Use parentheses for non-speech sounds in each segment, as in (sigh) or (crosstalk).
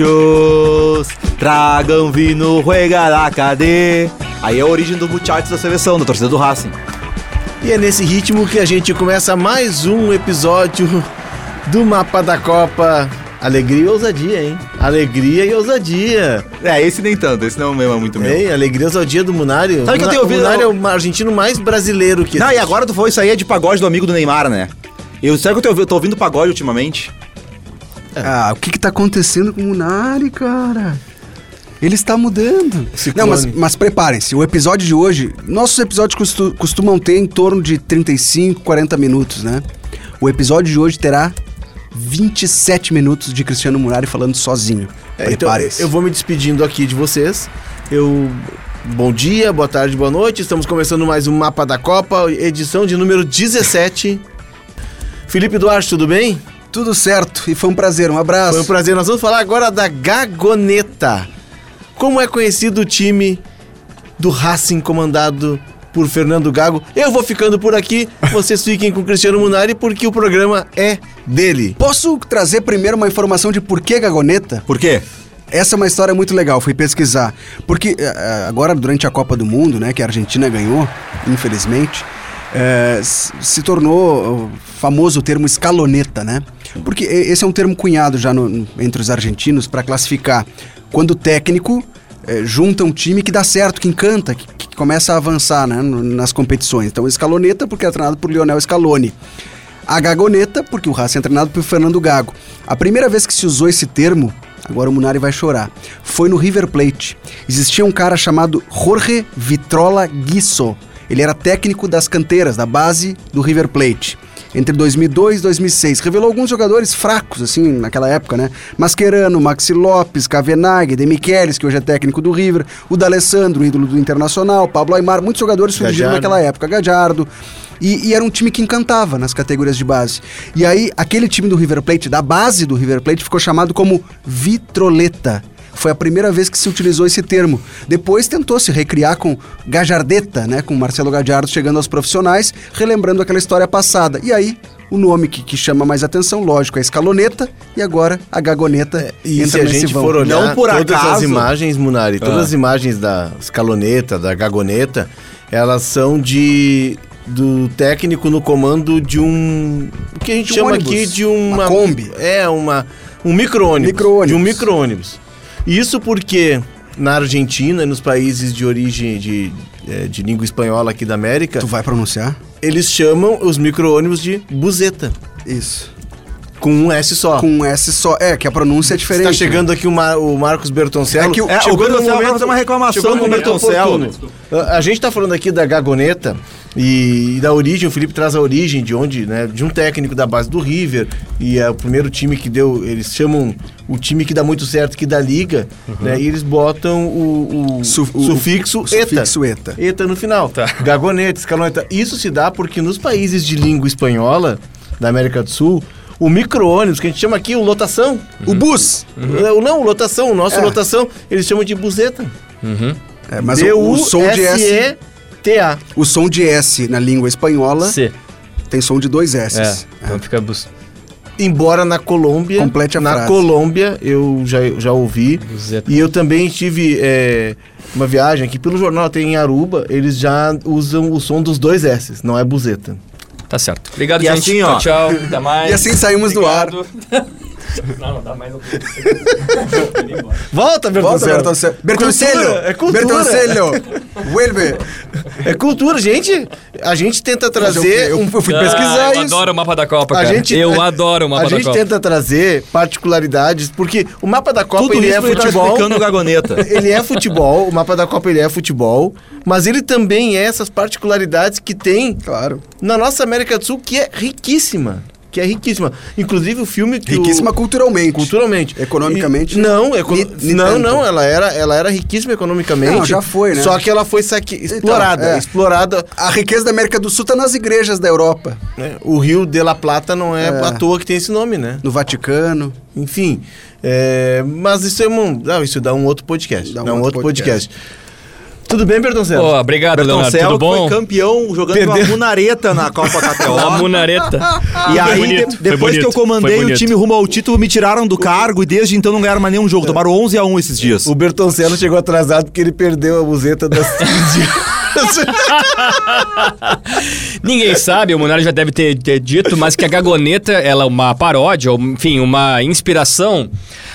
muchachos, tragam vino, juega cadê? Aí é a origem dos muchachos da seleção, da torcida do Racing. E é nesse ritmo que a gente começa mais um episódio do Mapa da Copa. Alegria e ousadia, hein? Alegria e ousadia. É, esse nem tanto, esse não é mesmo muito meu. Hein? Alegria e ousadia do Munário. Sabe que eu tenho ouvido- O Munário é o argentino mais brasileiro que Não, e existe. agora tu falou isso aí é de pagode do amigo do Neymar, né? Eu, sabe que eu tô, ouvindo- eu tô ouvindo pagode ultimamente? Ah, o que que tá acontecendo com o Munari, cara? Ele está mudando. Não, mas, mas preparem-se. O episódio de hoje... Nossos episódios costu- costumam ter em torno de 35, 40 minutos, né? O episódio de hoje terá 27 minutos de Cristiano Munari falando sozinho. É, então, eu vou me despedindo aqui de vocês. Eu. Bom dia, boa tarde, boa noite. Estamos começando mais um Mapa da Copa, edição de número 17. Felipe Duarte, tudo bem? Tudo certo. E foi um prazer. Um abraço. Foi um prazer. Nós vamos falar agora da Gagoneta. Como é conhecido o time do Racing comandado por Fernando Gago. Eu vou ficando por aqui. Vocês fiquem com o Cristiano Munari porque o programa é dele. Posso trazer primeiro uma informação de por que Gagoneta? Por quê? Essa é uma história muito legal, fui pesquisar. Porque eh, eh, agora, durante a Copa do Mundo, né, que a Argentina ganhou, infelizmente, s- se tornou famoso o termo escaloneta, né? Porque esse é um termo cunhado já no- entre os argentinos para classificar quando o técnico eh, junta um time que dá certo, que encanta, que, que começa a avançar né, nas competições. Então, escaloneta, porque é treinado por Lionel Scaloni. A Gagoneta, porque o Racing é treinado por Fernando Gago. A primeira vez que se usou esse termo, agora o Munari vai chorar, foi no River Plate. Existia um cara chamado Jorge Vitrola Guisso. Ele era técnico das canteiras, da base do River Plate. Entre 2002 e 2006. Revelou alguns jogadores fracos, assim, naquela época, né? Mascherano, Maxi Lopes, Cavenaghi, De Michelis, que hoje é técnico do River, o D'Alessandro, ídolo do Internacional, Pablo Aymar, muitos jogadores surgiram Gajardo. naquela época. Gajardo. E, e era um time que encantava nas categorias de base. E aí, aquele time do River Plate, da base do River Plate, ficou chamado como Vitroleta. Foi a primeira vez que se utilizou esse termo. Depois tentou se recriar com Gajardeta, né? Com Marcelo Gajardo chegando aos profissionais, relembrando aquela história passada. E aí, o nome que, que chama mais atenção, lógico, é a Escaloneta, e agora a Gagoneta E entra se a nesse gente vão. for olhar Não por todas as acaso- imagens, Munari, todas Ah. as imagens da escaloneta, da gagoneta, elas são de do técnico no comando de um o que a gente De um chama ônibus, aqui de uma uma, Kombi. É, uma um micro-ônibus. Micro-ônibus. De um micro-ônibus. Isso porque na Argentina e nos países de origem de, eh, de língua espanhola aqui da América, Tu vai pronunciar? eles chamam os micro-ônibus de buzeta, Isso. com um S só. Com um S só. É, que a pronúncia é diferente. Está chegando aqui o, Mar- o Marcos Bertoncello. É que o- É, o Chegou no Bertoncello vai momento- fazer uma reclamação chegou no o Bertoncello. A a gente está falando aqui da Gagoneta e, e da origem, o Felipe traz a origem de onde, né? De um técnico da base do River. E é o primeiro time que deu. Eles chamam o time que dá muito certo, que dá liga, né? E eles botam o, o Su- o- sufixo o eta. sufixo eta. Eta no final. Gagoneta, escaloneta. Isso se dá porque nos países de língua espanhola, da América do Sul, o micro-ônibus, que a gente chama aqui o lotação, O bus! não, Não, lotação, o nosso É. lotação, eles chamam de buzeta. É, mas o, o som de S. D-U-S-E-T-A. O som de S na língua espanhola C. tem som de dois S. É, então fica bus... Embora na Colômbia, Complete a na frase. Colômbia eu já, já ouvi. Buzeta. E eu também tive é, uma viagem aqui pelo jornal, tem em Aruba, eles já usam o som dos dois S, não é buzeta. Tá certo. Obrigado, E gente. assim, ó. Tchau, tchau. Até mais. E assim saímos do ar. Não, não dá mais. um (laughs) Volta, Volta, Bertoncello. Bertoncello. Bertoncello! É cultura. Bertoncello! Vuelve! É cultura, gente. A gente tenta trazer Eu, eu fui pesquisar Ah, eu isso. adoro o mapa da Copa, A cara. gente- eu a- adoro o mapa A da gente Copa. tenta trazer particularidades, porque o mapa da Copa Tudo ele é tá futebol. o Gagoneta. (laughs) Ele é futebol, o mapa da Copa ele é futebol, mas ele também é essas particularidades que tem Claro. na nossa América do Sul que é riquíssima. Que é riquíssima. Inclusive o filme que. Riquíssima o... culturalmente. Culturalmente. Economicamente, E- não, eco... ni- não, tanto. não, ela era, ela era riquíssima economicamente. Não, já foi, né? Só que ela foi saque... explorada. é. Explorada. A riqueza da América do Sul tá nas igrejas da Europa. né? O Rio de la Plata não é, É. à toa que tem esse nome, né? No Vaticano. Enfim. é, Mas isso é um. Não, isso dá um outro podcast. Dá um Dá um, outro outro podcast. Tudo bem, Bertoncello? Pô, obrigado, Leonardo. Bertoncello Tudo que bom? foi campeão jogando uma Perdeu. munareta na Copa (laughs) Uma KTO. munareta. E aí, bonito, de- depois que eu comandei o time rumo ao título, me tiraram do cargo e desde então não ganharam mais nenhum jogo. Tomaram 11 a 1 esses dias. O Bertoncello chegou atrasado porque ele perdeu a museta das (laughs) 15 Ninguém sabe, o Munari já deve ter, ter dito, mas que a Gagoneta ela é uma paródia, ou, enfim, uma inspiração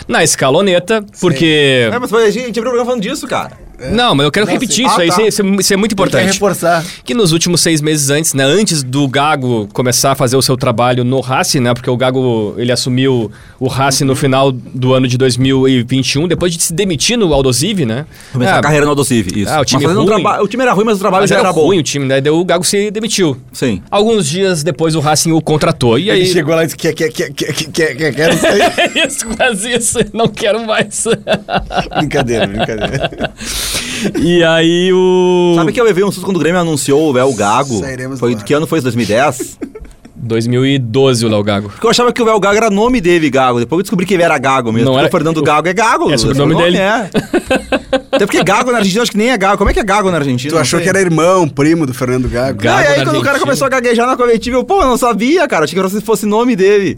na escaloneta, porque... É, mas a gente abriu o programa falando disso, cara. Não, mas eu quero repetir isso Ah, aí, tá. isso, é- isso é muito Quer importante. reforçar. Que nos últimos seis meses antes, né, antes do Gago começar a fazer o seu trabalho no Racing, né, porque o Gago ele assumiu o Racing no final do ano de 2021, depois de se demitir no Aldosive, né? Começar Ah, a carreira no Aldosive, isso. Ah, o time um ruim. traba- O time era ruim, mas o trabalho Mas já era era bom. ruim o time, né? Daí o Gago se demitiu. Sim. Alguns dias depois o Racing o contratou. E aí. Ele chegou lá e disse: quer, quer, quer, quer, quer, quer, quer. É (laughs) isso, quase isso. Não quero mais. brincadeira, brincadeira. (laughs) e aí o. Sabe que eu levei um susto quando o Grêmio anunciou o Léo Gago? Sairemos Foi, do ar. que ano foi isso? 2010? 2012 o Léo Gago. Porque eu achava que o Léo Gago era nome dele, Gago. Depois eu descobri que ele era Gago mesmo. Não Porque era- o Fernando Gago é Gago. É sobrenome dele. É. (laughs) Até porque Gago na Argentina, acho que nem é Gago. Como é que é Gago na Argentina? Tu achou que era irmão, primo do Fernando Gago? Gago Não, e aí quando o cara Argentina. começou a gaguejar na coletiva, eu, pô, eu não sabia, cara. Achei que fosse nome dele.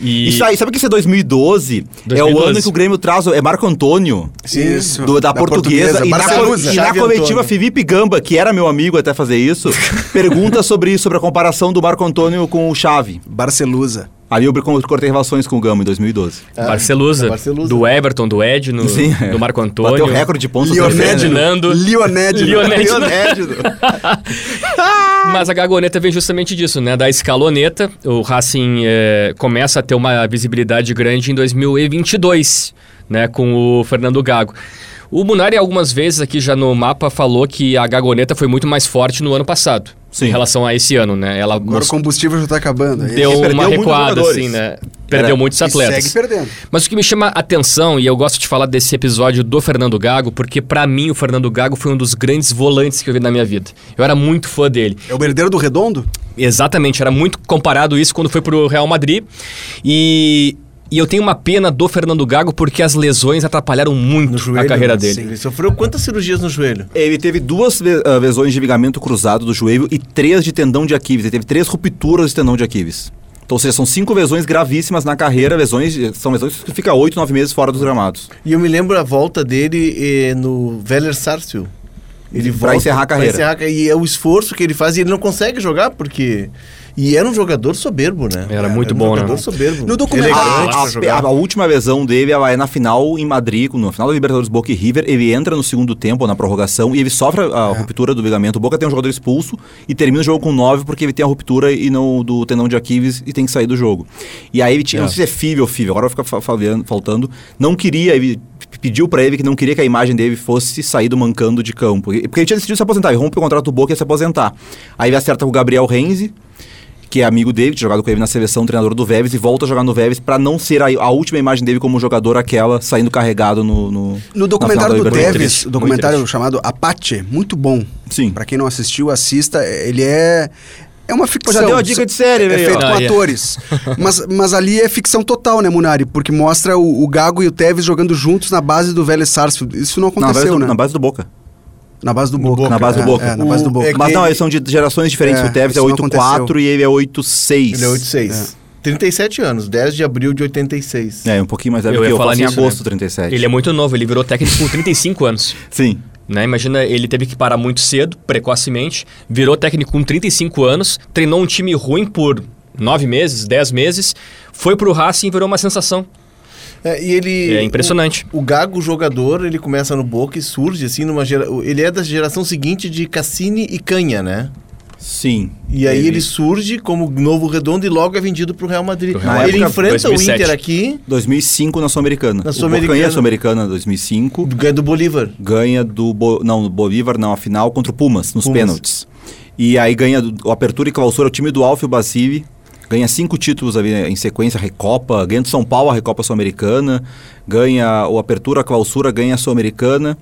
E. Isso aí, sabe que isso é 2012? É o 2012. ano que o Grêmio traz, o- é Marco Antônio. Isso. do- da, portuguesa, e, na, Barcelusa. e na coletiva Antônio. Felipe Gamba, que era meu amigo até fazer isso, (laughs) pergunta sobre, sobre a comparação do Marco Antônio com o Chave. Barcelusa. Ali eu cortei relações com o Gamba em 2012. Barcelusa, Ah, Barcelusa. do Everton, do Edno, Sim, é. do Marco Antônio. Bateu recorde de pontos. Leoned Nando. Leoned. Leoned. Leoned. Mas a Gagoneta vem justamente disso, né? Da escaloneta. O Racing eh, começa a ter uma visibilidade grande em 2022, né? Com o Fernando Gago. O Munari, algumas vezes aqui já no mapa, falou que a Gagoneta foi muito mais forte no ano passado. Sim. Em relação a esse ano, né? Ela Agora o combustível já tá acabando. deu uma muitos recuada, assim, né? Perdeu Era- muitos E atletas. segue perdendo. Mas o que me chama a atenção, e eu gosto de falar desse episódio do Fernando Gago, porque pra mim o Fernando Gago foi um dos grandes volantes que eu vi na minha vida. Eu era muito fã dele. É o herdeiro do Redondo? Exatamente, era muito comparado isso quando foi pro Real Madrid. E, e eu tenho uma pena do Fernando Gago porque as lesões atrapalharam muito No joelho. a carreira né? dele. Ele sofreu quantas cirurgias no joelho? Ele teve duas ah, lesões de ligamento cruzado do joelho e três de tendão de Aquiles. Ele teve três rupturas de tendão de Aquiles. Então, ou seja, são cinco lesões gravíssimas na carreira. Lesões, são lesões que ficam oito, nove meses fora dos gramados. E eu me lembro a volta dele eh, no Veller Sarsfield. Ele Pra encerrar a carreira. pra encerrar a- e é o esforço que ele faz e ele não consegue jogar porque... E era um jogador soberbo, né? Era muito um bom, né? jogador soberbo. No documentário- Elegante A, a- jogar. a última lesão dele ela é na final em Madrid, no final da Libertadores Boca e River. Ele entra no segundo tempo, na prorrogação, e ele sofre a ruptura do ligamento. O Boca tem um jogador expulso e termina o jogo com 9 porque ele tem a ruptura e não do tendão de Aquiles e tem que sair do jogo. E aí ele tinha, É. não sei se é Fível ou Fível, agora fica faltando. Não queria, ele pediu pra ele que não queria que a imagem dele fosse sair do mancando de campo. Porque ele tinha decidido se aposentar, ele rompe o contrato do Boca e ia se aposentar. Aí ele acerta com o Gabriel Renzi, que é amigo dele, tinha jogado com ele na seleção, treinador do Vélez, e volta a jogar no Vélez pra não ser a, a última imagem dele como jogador, aquela saindo carregado no. No, No documentário do triste, o documentário chamado Apache, muito bom. Sim. Pra quem não assistiu, assista. Ele é. É uma ficção. já deu a dica de série, É velho. feito Ah, com é. atores. (laughs) mas, mas ali é ficção total, né, Munari? Porque mostra o, o Gago e o Tevez jogando juntos na base do Vélez Sarsfield. Isso não aconteceu, do, né? na base do Boca. Na base do Boca. Boca, na base é, do Boca. É, na base do Boca. é Mas não, eles são de gerações diferentes. É, o Tevez é isso não 8-4 aconteceu. e ele é 8-6. Ele é 86. 37 anos, 10 de abril de 86. É, um pouquinho mais velho Eu que ia eu. falar faço em nisso, agosto né? 37. Ele é muito novo, ele virou técnico com 35 anos. (laughs) Sim. Né? Imagina, ele teve que parar muito cedo, precocemente, virou técnico com 35 anos, treinou um time ruim por 9 meses, 10 meses, foi pro Racing e virou uma sensação. É, e ele, É impressionante. O, o Gago jogador, ele começa no Boca e surge assim numa gera, ele é da geração seguinte de Cassini e Canha, né? Sim. E aí ele surge como novo redondo e logo é vendido pro Real Madrid. Aí ele Madrid. enfrenta 2007. o Inter aqui, 2005 na Sul-Americana. Na O Sul-Americana. Ganha a Sul-Americana 2005. ganha do Bolívar. ganha do Bo- não do Bolívar não a final contra o Pumas nos Pumas. pênaltis e aí ganha o Apertura e Clausura o time do Alfio Basile ganha cinco títulos ali em sequência Recopa ganha do São Paulo a Recopa Sul-Americana ganha o Apertura a Clausura ganha a Sul-Americana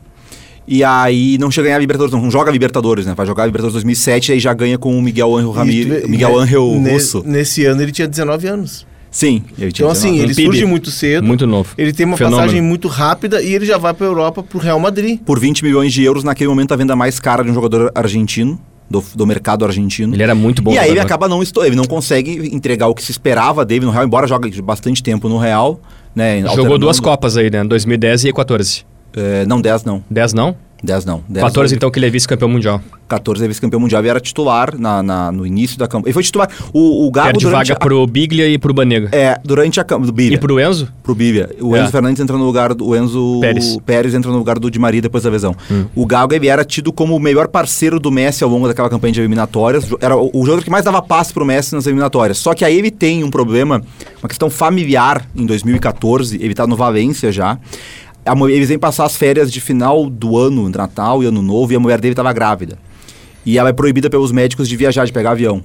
e aí não chega a ganhar a Libertadores não joga a Libertadores né vai jogar a Libertadores 2007 e aí já ganha com o Miguel Angel vê- Miguel e- Angel ne- Russo Nesse ano ele tinha 19 anos. Sim. ele tinha Então, assim, 19. ele Um PIB. surge muito cedo. Muito novo. Ele tem uma Fenômeno. passagem muito rápida e ele já vai pra Europa pro Real Madrid. Por 20 milhões de euros, naquele momento, a venda mais cara de um jogador argentino, do, do mercado argentino. Ele era muito bom e aí ele acaba não estou, ele não consegue entregar o que se esperava dele no Real, embora jogue bastante tempo no Real, né? Jogou duas Copas aí, né? 2010 e 14. É, não, 10 não. 10 não? 10 não. 10 14 não. então que ele é vice-campeão mundial. 14 é vice-campeão mundial e era titular na, na- no início da campanha. Ele foi titular. O, o Gago Perde vaga a, pro Biglia e pro Banega. É, durante a campanha. E pro Enzo? Pro Bívia. O É. Enzo Fernandes entra no lugar do. O Enzo Pérez. entra no lugar do Di Maria depois da lesão. Hum. O Gago ele era tido como o melhor parceiro do Messi ao longo daquela campanha de eliminatórias. Era o, o jogador que mais dava passe pro Messi nas eliminatórias. Só que aí ele tem um problema, uma questão familiar em 2014. Ele tá no Valência já. Eles vêm passar as férias de final do ano, Natal e Ano Novo, e a mulher dele estava grávida. E ela é proibida pelos médicos de viajar, de pegar avião.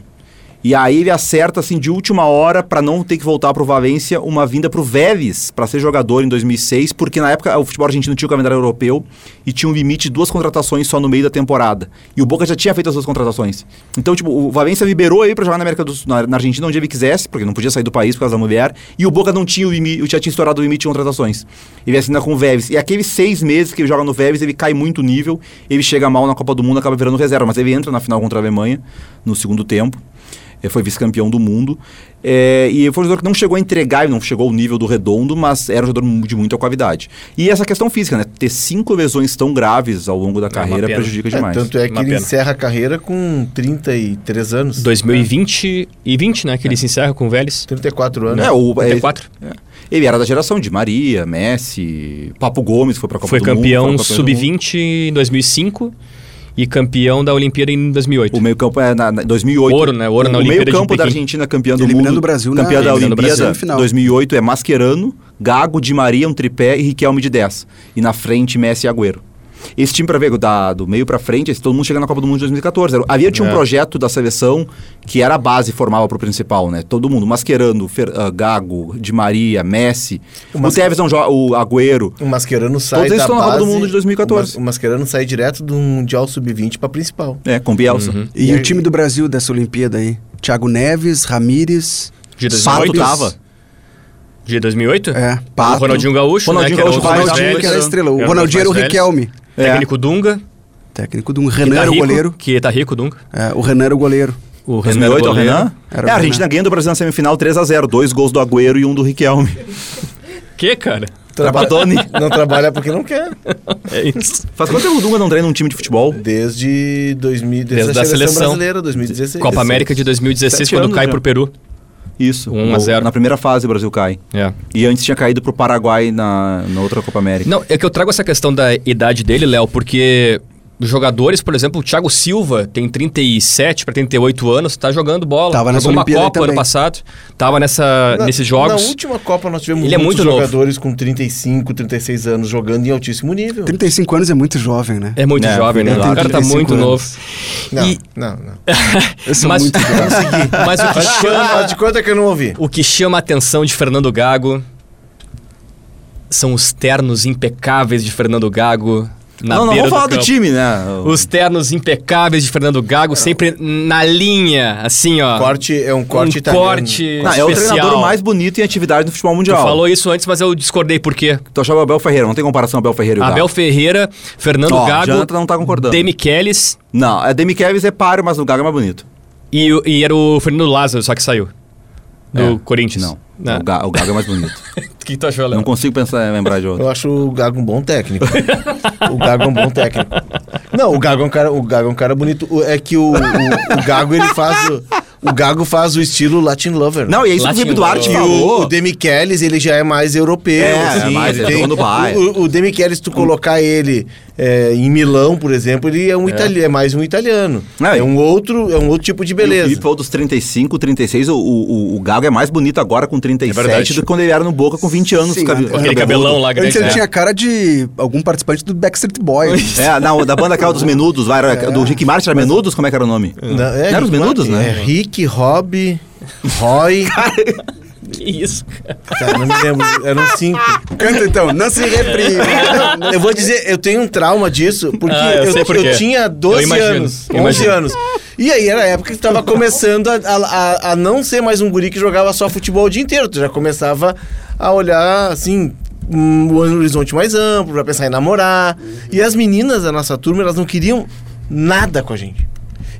E aí ele acerta, assim, de última hora, para não ter que voltar pro Valência, uma vinda pro Vélez, para ser jogador em 2006, porque na época o futebol argentino tinha o calendário europeu e tinha um limite de duas contratações só no meio da temporada. E o Boca já tinha feito as duas contratações. Então, tipo, o Valência liberou ele para jogar na América do Sul, na, na Argentina onde ele quisesse, porque não podia sair do país por causa da mulher, e o Boca não tinha o limite, já tinha estourado o limite de contratações. Ele assina com o Vélez. E aqueles seis meses que ele joga no Vélez, ele cai muito nível, ele chega mal na Copa do Mundo, acaba virando reserva, mas ele entra na final contra a Alemanha, no segundo tempo. Ele foi vice-campeão do mundo. É, e foi um jogador que não chegou a entregar, não chegou ao nível do redondo, mas era um jogador de muita qualidade. E essa questão física, né? Ter cinco lesões tão graves ao longo da carreira pena. prejudica É, demais. tanto é que Uma ele pena. encerra a carreira com 33 anos. 2020 e 20, né? Que ele se encerra com o Vélez. 34 anos. É, o, é, 34. ele era da geração de Maria, Messi, Papo Gomes foi pra Copa Foi do Mundo. campeão foi Mundo. sub-20 em 2005 e campeão da Olimpíada em 2008. O meio campo é na, na 2008. Ouro, né? Ouro o, na o Olimpíada meio campo de da. Argentina campeã do Eliminando mundo. o Brasil na- campeã da eliminando o Olimpíada final. 2008 é Mascherano, Gago, Di Maria, um tripé e Riquelme de 10. E na frente Messi e Agüero. Esse time, pra ver, da, do meio pra frente, esse, todo mundo chega na Copa do Mundo de 2014. Era- Havia tinha um É. projeto da seleção que era a base, formava pro principal, né? Todo mundo, Mascherano, Fer, ah, Gago, Di Maria, Messi. O O, Tevez não joga, o Agüero. O Mascherano sai Todos eles da estão na Copa do Mundo de 2014. O, Mas- o Mascherano sai direto do Mundial Sub-20 pra principal. É, com Bielsa. Uhum. E, E o aí- time do Brasil dessa Olimpíada aí? Thiago Neves, Ramires, De Pato 2008? tava. De 2008? é, O Pato. Ronaldinho Gaúcho, Ronaldinho né? Que Gaúcho era o vai, mais Ronaldinho que era a estrela. O Era Ronaldinho era o. Riquelme. É. Técnico Dunga. Técnico do que Renan tá era o rico, goleiro. Que tá rico, Dunga. É, o Renan era o goleiro. O Renan 2008 é o goleiro. Renan? Era o é, a. Argentina ganhando o Brasil na semifinal 3x0. Dois gols do Agüero e um do Riquelme. Que, cara? Trapattoni. (laughs) Não trabalha porque não quer. É isso. Faz quanto tempo o Dunga não treina um time de futebol? Desde, 2000, desde, a a seleção, seleção. brasileira, 2016. Copa América de 2016, Sete quando anos cai já. pro Peru. Isso. 1 a 0. Na primeira fase o Brasil cai. É. E antes tinha caído pro Paraguai na, na outra Copa América. Não, é que eu trago essa questão da idade dele, Léo, porque jogadores, por exemplo, o Thiago Silva tem 37 para 38 anos, tá jogando bola. Tava nessa Jogou uma Olimpíada Copa também. ano passado, tava nessa, Na- nesses jogos. Na última Copa nós tivemos Ele é muitos muito novo. jogadores com 35, 36 anos jogando em altíssimo nível. 35 anos é muito jovem, né? É muito É, jovem, né? eu O cara tá 35 muito anos. novo. Não, E- não, não. (laughs) Eu sou mas, muito jovem. mas o que Faz de conta- chama faz de conta que eu não ouvi. O que chama a atenção de Fernando Gago são os ternos impecáveis de Fernando Gago na não, não vamos falar do, campo. time, né? Os ternos impecáveis de Fernando Gago sempre na linha, assim, ó. Corte é um corte um italiano. corte Não, é o treinador mais bonito em atividade no futebol Tu mundial. falou isso antes, mas eu discordei por quê? Tu achava o Abel Ferreira, não tem comparação Abel Ferreira e o Abel Gago. Ferreira, Fernando Ó, Gago, Jonathan não tá concordando. Demichelis Não, a Demi Kevs é páreo, mas o Gago é mais bonito. e, e era o Fernando Lázaro, só que saiu. Do É, Corinthians. Não, Não. O, Ga- o Gago é mais bonito. O que tu achou, Léo? não consigo pensar, lembrar de outro. Eu acho o Gago um bom técnico. o Gago é um bom técnico. Não, o Gago é um cara, o Gago é um cara bonito. O- É que o, o, o Gago ele faz o, o Gago faz o estilo Latin Lover. Não, e é isso que o Latin Felipe Duarte E falou. o, o Demichelis, ele já é mais europeu. É, assim, é mais, ele no Bayern. o, o, o Demichelis, se tu colocar ele é, em Milão, por exemplo, ele é um italiano, é mais um italiano. É, É, um outro, é um outro tipo de E O beleza. Felipe falou dos 35, 36. O, o, o Gago é mais bonito agora com 37 verdade. do que quando ele era no Boca com 20 anos. Sim, né? Aquele cabelão lá grande. Antes ele né? tinha cara de algum participante do Backstreet Boys. (laughs) É, não, da banda aquela dos Menudos, vai, era, do Rick Martin era Menudos? Como é que era o nome? Não, Não era os Menudos, Martin, né? É Rick, Rob, Roy. (laughs) Que isso, cara? Cara, não me lembro. Eram cinco. Canta então, não se reprime. Eu vou dizer, eu tenho um trauma disso, porque Ah, eu eu, por eu tinha 12 Eu anos, eu 11 imagino. anos. E aí era a época que tu tava começando a, a, a- não ser mais um guri que jogava só futebol o dia inteiro. Tu já começava a olhar, assim, um horizonte mais amplo, pra pensar em namorar. E as meninas da nossa turma, elas não queriam nada com a gente.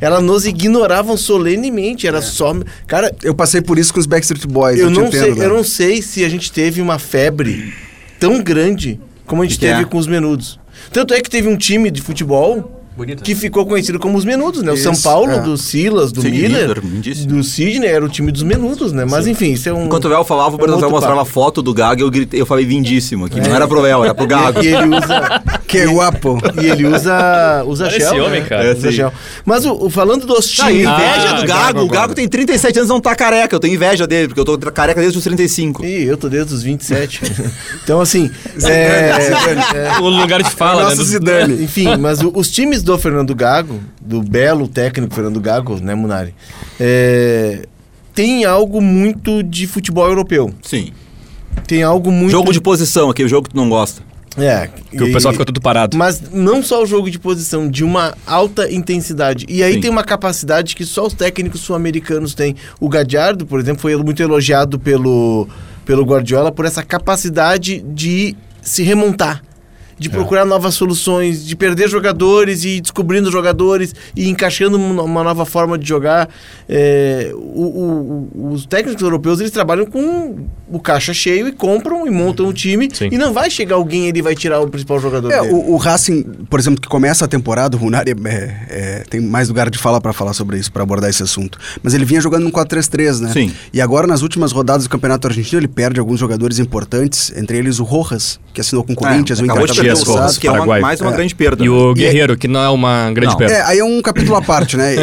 Elas nos ignoravam solenemente, era só... Cara, Eu passei por isso com os Backstreet Boys. eu te não, entendo, sei, Léo. eu não sei se a gente teve uma febre tão grande como a gente Que teve é? com os menudos. Tanto é que teve um time de futebol Bonito. que ficou conhecido como os menudos, né? O Isso, São Paulo, é. do Silas, do Sim, Miller, do Sidney, era o time dos menudos, né? Mas enfim, isso é um... Enquanto o Vel falava, o é um Bernardo mostrava a foto do Gago e eu, gritei, eu falei vindíssimo aqui. Não era pro Vel, era pro Gago. E ele usa... (laughs) Que guapo. E ele usa, usa Olha gel. esse homem, né? cara. Usa É, sim. gel. Mas o, o- falando dos Ah, times. inveja Ah, do Gago Gago. O agora. Gago tem 37 anos e não tá careca. Eu tenho inveja dele, porque eu tô careca desde os 35. Ih, eu tô desde os 27. (laughs) então, assim. é, é, O lugar de fala, né? Nosso do- Zidane. Enfim, mas o- os times do Fernando Gago, do belo técnico Fernando Gago, né, Munari? É, tem algo muito de futebol europeu. Sim. Tem algo muito. Jogo de posição, aquele jogo que tu não gosta. É. Que o pessoal fica tudo parado. Mas não só o jogo de posição, de uma alta intensidade. E aí Sim. tem uma capacidade que só os técnicos sul-americanos têm. O Gadiardo, por exemplo, foi muito elogiado pelo, pelo Guardiola por essa capacidade de se remontar. De procurar novas soluções, de perder jogadores e ir descobrindo jogadores e encaixando uma nova forma de jogar. É, o- o- os técnicos europeus eles trabalham com o caixa cheio e compram e montam o time. Sim. E não vai chegar alguém e ele vai tirar o principal jogador É, dele. o, o Racing, por exemplo, que começa a temporada, o Runari é, é, tem mais lugar de fala para falar sobre isso, para abordar esse assunto. Mas ele vinha jogando no 4-3-3, né? Sim. E agora, nas últimas rodadas do Campeonato Argentino, ele perde alguns jogadores importantes, entre eles o Rojas, que assinou com o Corinthians, o É, acabou Inter Santos, Rojas, que é uma, Paraguai. mais uma É. grande perda. E né? o Guerreiro, que não é uma grande Não. perda. É, aí é um capítulo à parte, né?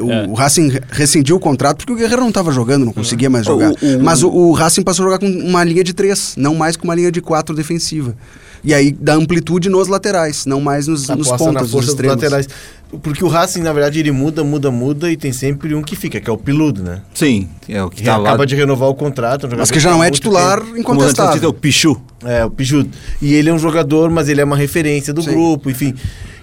O, o (laughs) Racing rescindiu o contrato porque o Guerreiro não estava jogando, não conseguia mais jogar. O- o- Mas o, o Racing passou a jogar com uma linha de três, não mais com uma linha de quatro defensiva. E aí dá amplitude nos laterais, não mais nos, nos aposta na nos extremos. laterais. Porque o Racing, na verdade, ele muda, muda, muda e tem sempre um que fica, que é o Piludo, né? Sim, é o que Que tá lá. acaba de renovar o contrato. um Mas que já não tem é titular eu disse, é incontestável. o Pichu. É, o Pijudo. E ele é um jogador, mas ele é uma referência do Sim. grupo, enfim.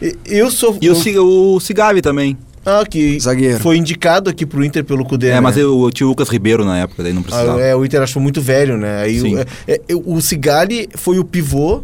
E- Eu sou... E o, eu- o Cigavi também. Ah, que Zagueiro. foi indicado aqui pro Inter pelo Cudê, É, né? mas eu, eu tinha o Lucas Ribeiro na época, daí não Ah, precisava. é, o Inter achou muito velho, né? Aí Sim. o, é, é, o Cigali foi o pivô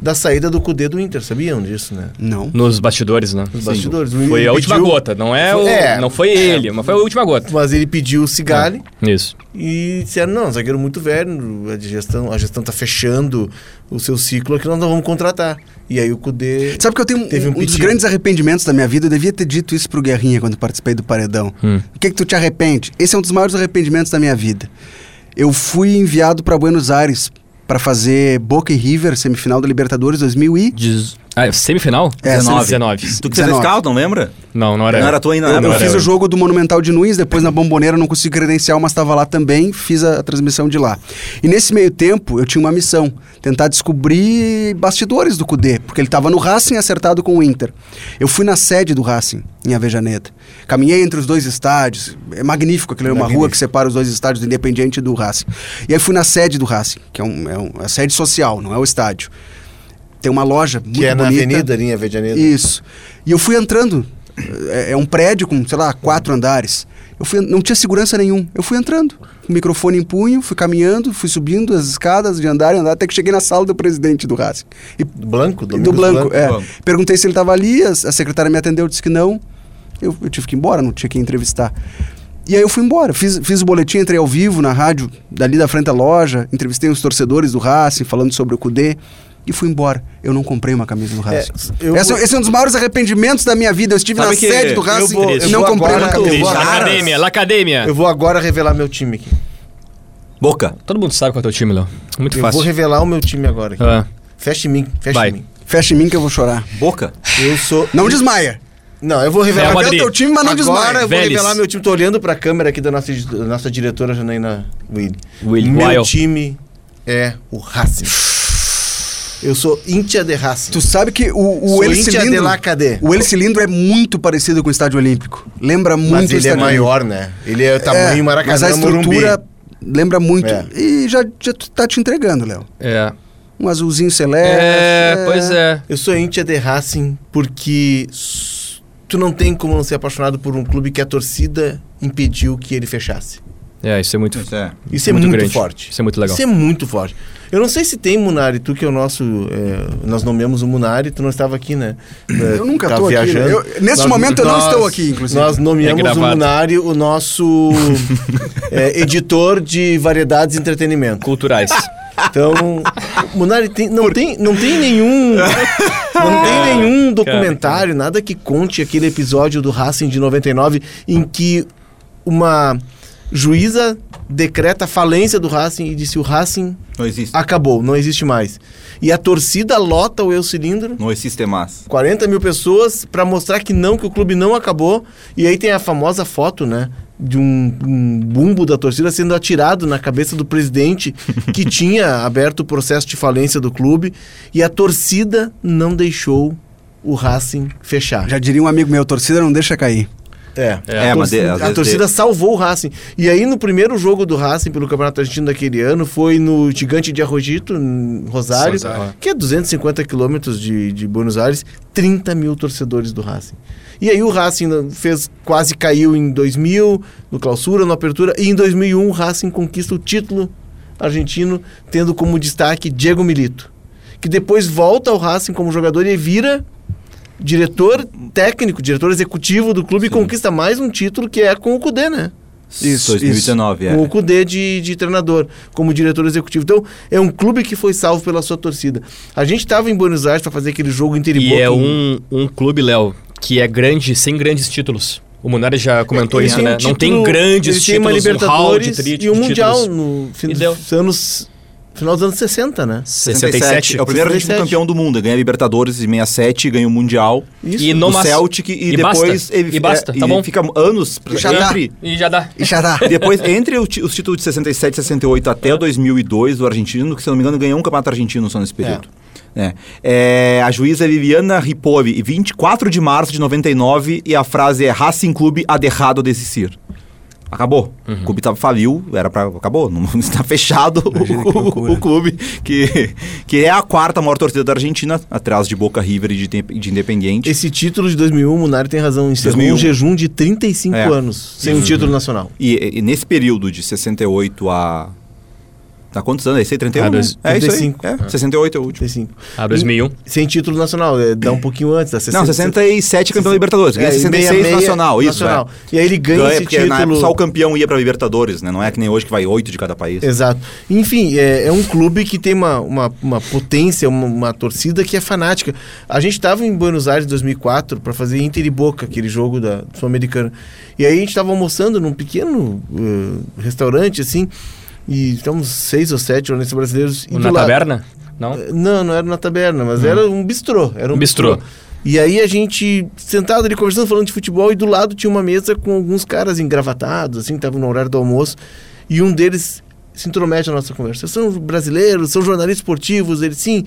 da saída do Cudê do Inter, sabiam disso, né? Não. Nos bastidores, né? Nos Sim. bastidores. Foi Ele a última pediu- gota, não é, o, É. não foi ele, mas foi a última gota. Mas ele pediu o Cigali. Isso. E disseram, não, zagueiro muito velho, a gestão, a gestão tá fechando o seu ciclo aqui, nós não vamos contratar. E aí o Cudê... Sabe que eu tenho Teve um, um um dos grandes arrependimentos da minha vida? Eu devia ter dito isso pro Guerrinha quando participei do Paredão. Hum. O que que tu te arrepende? Esse é um dos maiores arrependimentos da minha vida. Eu fui enviado para Buenos Aires para fazer Boca e River, semifinal da Libertadores 2000 e... Diz- Ah, semifinal? É, 19. 19. 19. Tu que fez 19. scout, não lembra? Não, não era. Não era tu ainda, Eu, eu fiz era o eu. jogo do Monumental de Nunes, depois na Bomboneira não consegui credencial, mas estava lá também, fiz a, a transmissão de lá. E nesse meio tempo eu tinha uma missão, tentar descobrir bastidores do Cudê, porque ele estava no Racing acertado com o Inter. Eu fui na sede do Racing, em Avejaneda. Caminhei entre os dois estádios, é magnífico, aquilo é uma Magnífico. rua que separa os dois estádios do Independiente e do Racing. E aí fui na sede do Racing, que é, um, é um- a sede social, não é o estádio. Tem uma loja muito que é na bonita. Avenida, linha Avedianeda. Isso. E eu fui entrando. É, é um prédio com, sei lá, quatro andares. Eu fui, não tinha segurança nenhum. Eu fui entrando, com o microfone em punho, fui caminhando, fui subindo as escadas de andar em andar, até que cheguei na sala do presidente do Racing. E, Do Blanco? do Domingos Blanco, é. Blanco. Perguntei se ele estava ali, a, a secretária me atendeu, disse que não. Eu, eu tive que ir embora, não tinha que entrevistar. E aí eu fui embora, fiz, fiz o boletim, entrei ao vivo na rádio, dali da frente da loja, entrevistei os torcedores do Racing, falando sobre o Cudê, e fui embora. Eu não comprei uma camisa do Racing. eu Esse, esse é um dos maiores arrependimentos da minha vida. Eu estive Sabe na sede do eu Racing vou- e eu não comprei agora- uma eu camisa. vou La Academia, La Academia. Eu vou agora revelar meu time aqui. Boca. Todo mundo sabe qual é o teu time, Léo. Muito eu fácil. vou revelar o meu time agora. Aqui. Ah, Fecha em mim, fecha Vai. em mim. Fecha em mim que eu vou chorar. Boca. Eu sou. Não desmaia. Não, eu vou revelar. Real Revela Madrid. teu time, mas não Agora desmaia. eu vou Vélez. revelar meu time. Tô olhando pra câmera aqui da nossa, da nossa diretora Janaína Willi. Willi, Meu Weil. time é o Racing. Eu sou Íntia de Racing. Tu sabe que o, o Sou El Cilindro... O El Cilindro é muito parecido com o Estádio Olímpico. Lembra muito Mas o ele é Estádio maior, né? Ele é tamanho É, Maracanã, Mas a estrutura Morumbi. Lembra muito. É. E já, já tá te entregando, Léo. É. Um azulzinho celeste. É, pois é. Eu sou íntia de Racing porque tu não tem como não ser apaixonado por um clube que a torcida impediu que ele fechasse. É, isso é muito. Isso é. Isso é muito, grande. forte. Isso é muito legal. Isso é muito forte. Eu não sei se tem Munari, tu que é o nosso. é, nós nomeamos o Munari, tu não estava aqui, né? Eu nunca Tá tô aqui, né? Eu- nesse momento eu não estou aqui, inclusive. Nós nomeamos É o. Munari o nosso (laughs) é, editor de variedades e entretenimento. Culturais. Então, Munari tem, não, tem, não tem nenhum. Não tem (laughs) nenhum documentário, nada que conte aquele episódio do Racing de 99 em que uma juíza decreta a falência do Racing e disse o Racing Não existe. acabou, não existe mais. E a torcida lota o Eu Cilindro, Não existe mais. 40 mil pessoas, pra mostrar que não, que o clube não acabou. E aí tem a famosa foto, né? De um, um bumbo da torcida sendo atirado na cabeça do presidente que (laughs) tinha aberto o processo de falência do clube. E a torcida não deixou o Racing fechar. Já diria um amigo meu, torcida não deixa cair. É, É, a mas de- torcida, às a torcida de- salvou o Racing. E aí, no primeiro jogo do Racing pelo Campeonato Argentino daquele ano, foi no Gigante de Arrojito, em Rosário, Rosário. que é 250 quilômetros de, de Buenos Aires, 30 mil torcedores do Racing. E aí o Racing fez, quase caiu em 2000, no Clausura, no Apertura, e em 2001 o Racing conquista o título argentino, tendo como destaque Diego Milito, que depois volta ao Racing como jogador e vira diretor técnico, diretor executivo do clube Sim. conquista mais um título que é com o Cudê, né? Isso, 2019, Com o é. Cudê de, de treinador, como diretor executivo. Então, é um clube que foi salvo pela sua torcida. A gente estava em Buenos Aires para fazer aquele jogo Inter e Boca é um, um clube, Léo, que é grande, sem grandes títulos. O Munari já comentou Ele isso, né? um não título- tem grandes ele tem uma títulos, um hall de, Libertadores tri, e um de Mundial títulos. no fim E deu. dos anos... Final dos anos 60, né? 67. É o primeiro argentino 67. campeão do mundo. Ganha Libertadores em 67, ganha o Mundial. Isso. E no o mas- Celtic e, e depois basta, ele e basta, é, tá e bom. fica anos E já dá. entre E já dá. E já dá. (laughs) depois entre o os títulos de 67 e 68 até o 2002 do argentino, que se não me engano ganhou um campeonato argentino só nesse período. É. É, a juíza é Viviana Ripovi, 24 de março de 99, e a frase é Racing Clube ha dejado de Acabou. O clube tava, faliu, era pra. Acabou. Não (laughs) está fechado o, loucura. o clube, que, que é a quarta maior torcida da Argentina, atrás de Boca River e de, de Independiente. Esse título de 2001, o Munari tem razão, encerrou 2001. um jejum de 35 É. anos sem um título nacional. E, e nesse período de 68 a. Há quantos anos? É isso aí? 31? Ah, né? dois- É isso aí. 35. É, 68 é o último. 35. Ah, 2001. Sem título nacional, é, dá um pouquinho antes, dá 60, Não, 67 é campeão da Libertadores. Ganha É, e 66 66 nacional, isso. nacional. É. E aí ele ganha, Ganha esse porque na época título. só o campeão ia pra Libertadores, né? Não é que nem hoje que vai oito de cada país. Exato. Enfim, é, é um clube que tem uma, uma, uma potência, uma, uma torcida que é fanática. A gente estava em Buenos Aires em 2004 para fazer Inter e Boca, aquele jogo da Sul-Americana. E aí a gente estava almoçando num pequeno eh, restaurante, assim, e estamos seis ou sete jornalistas brasileiros. Na lado- taberna? Não? Eh, Não, não era na taberna, mas era um bistrô. Era um Um bistrô. E aí a gente, sentado ali conversando, falando de futebol, e do lado tinha uma mesa com alguns caras engravatados, assim, estavam no horário do almoço, e um deles se intromete na nossa conversa. São brasileiros, são jornalistas esportivos, ele sim.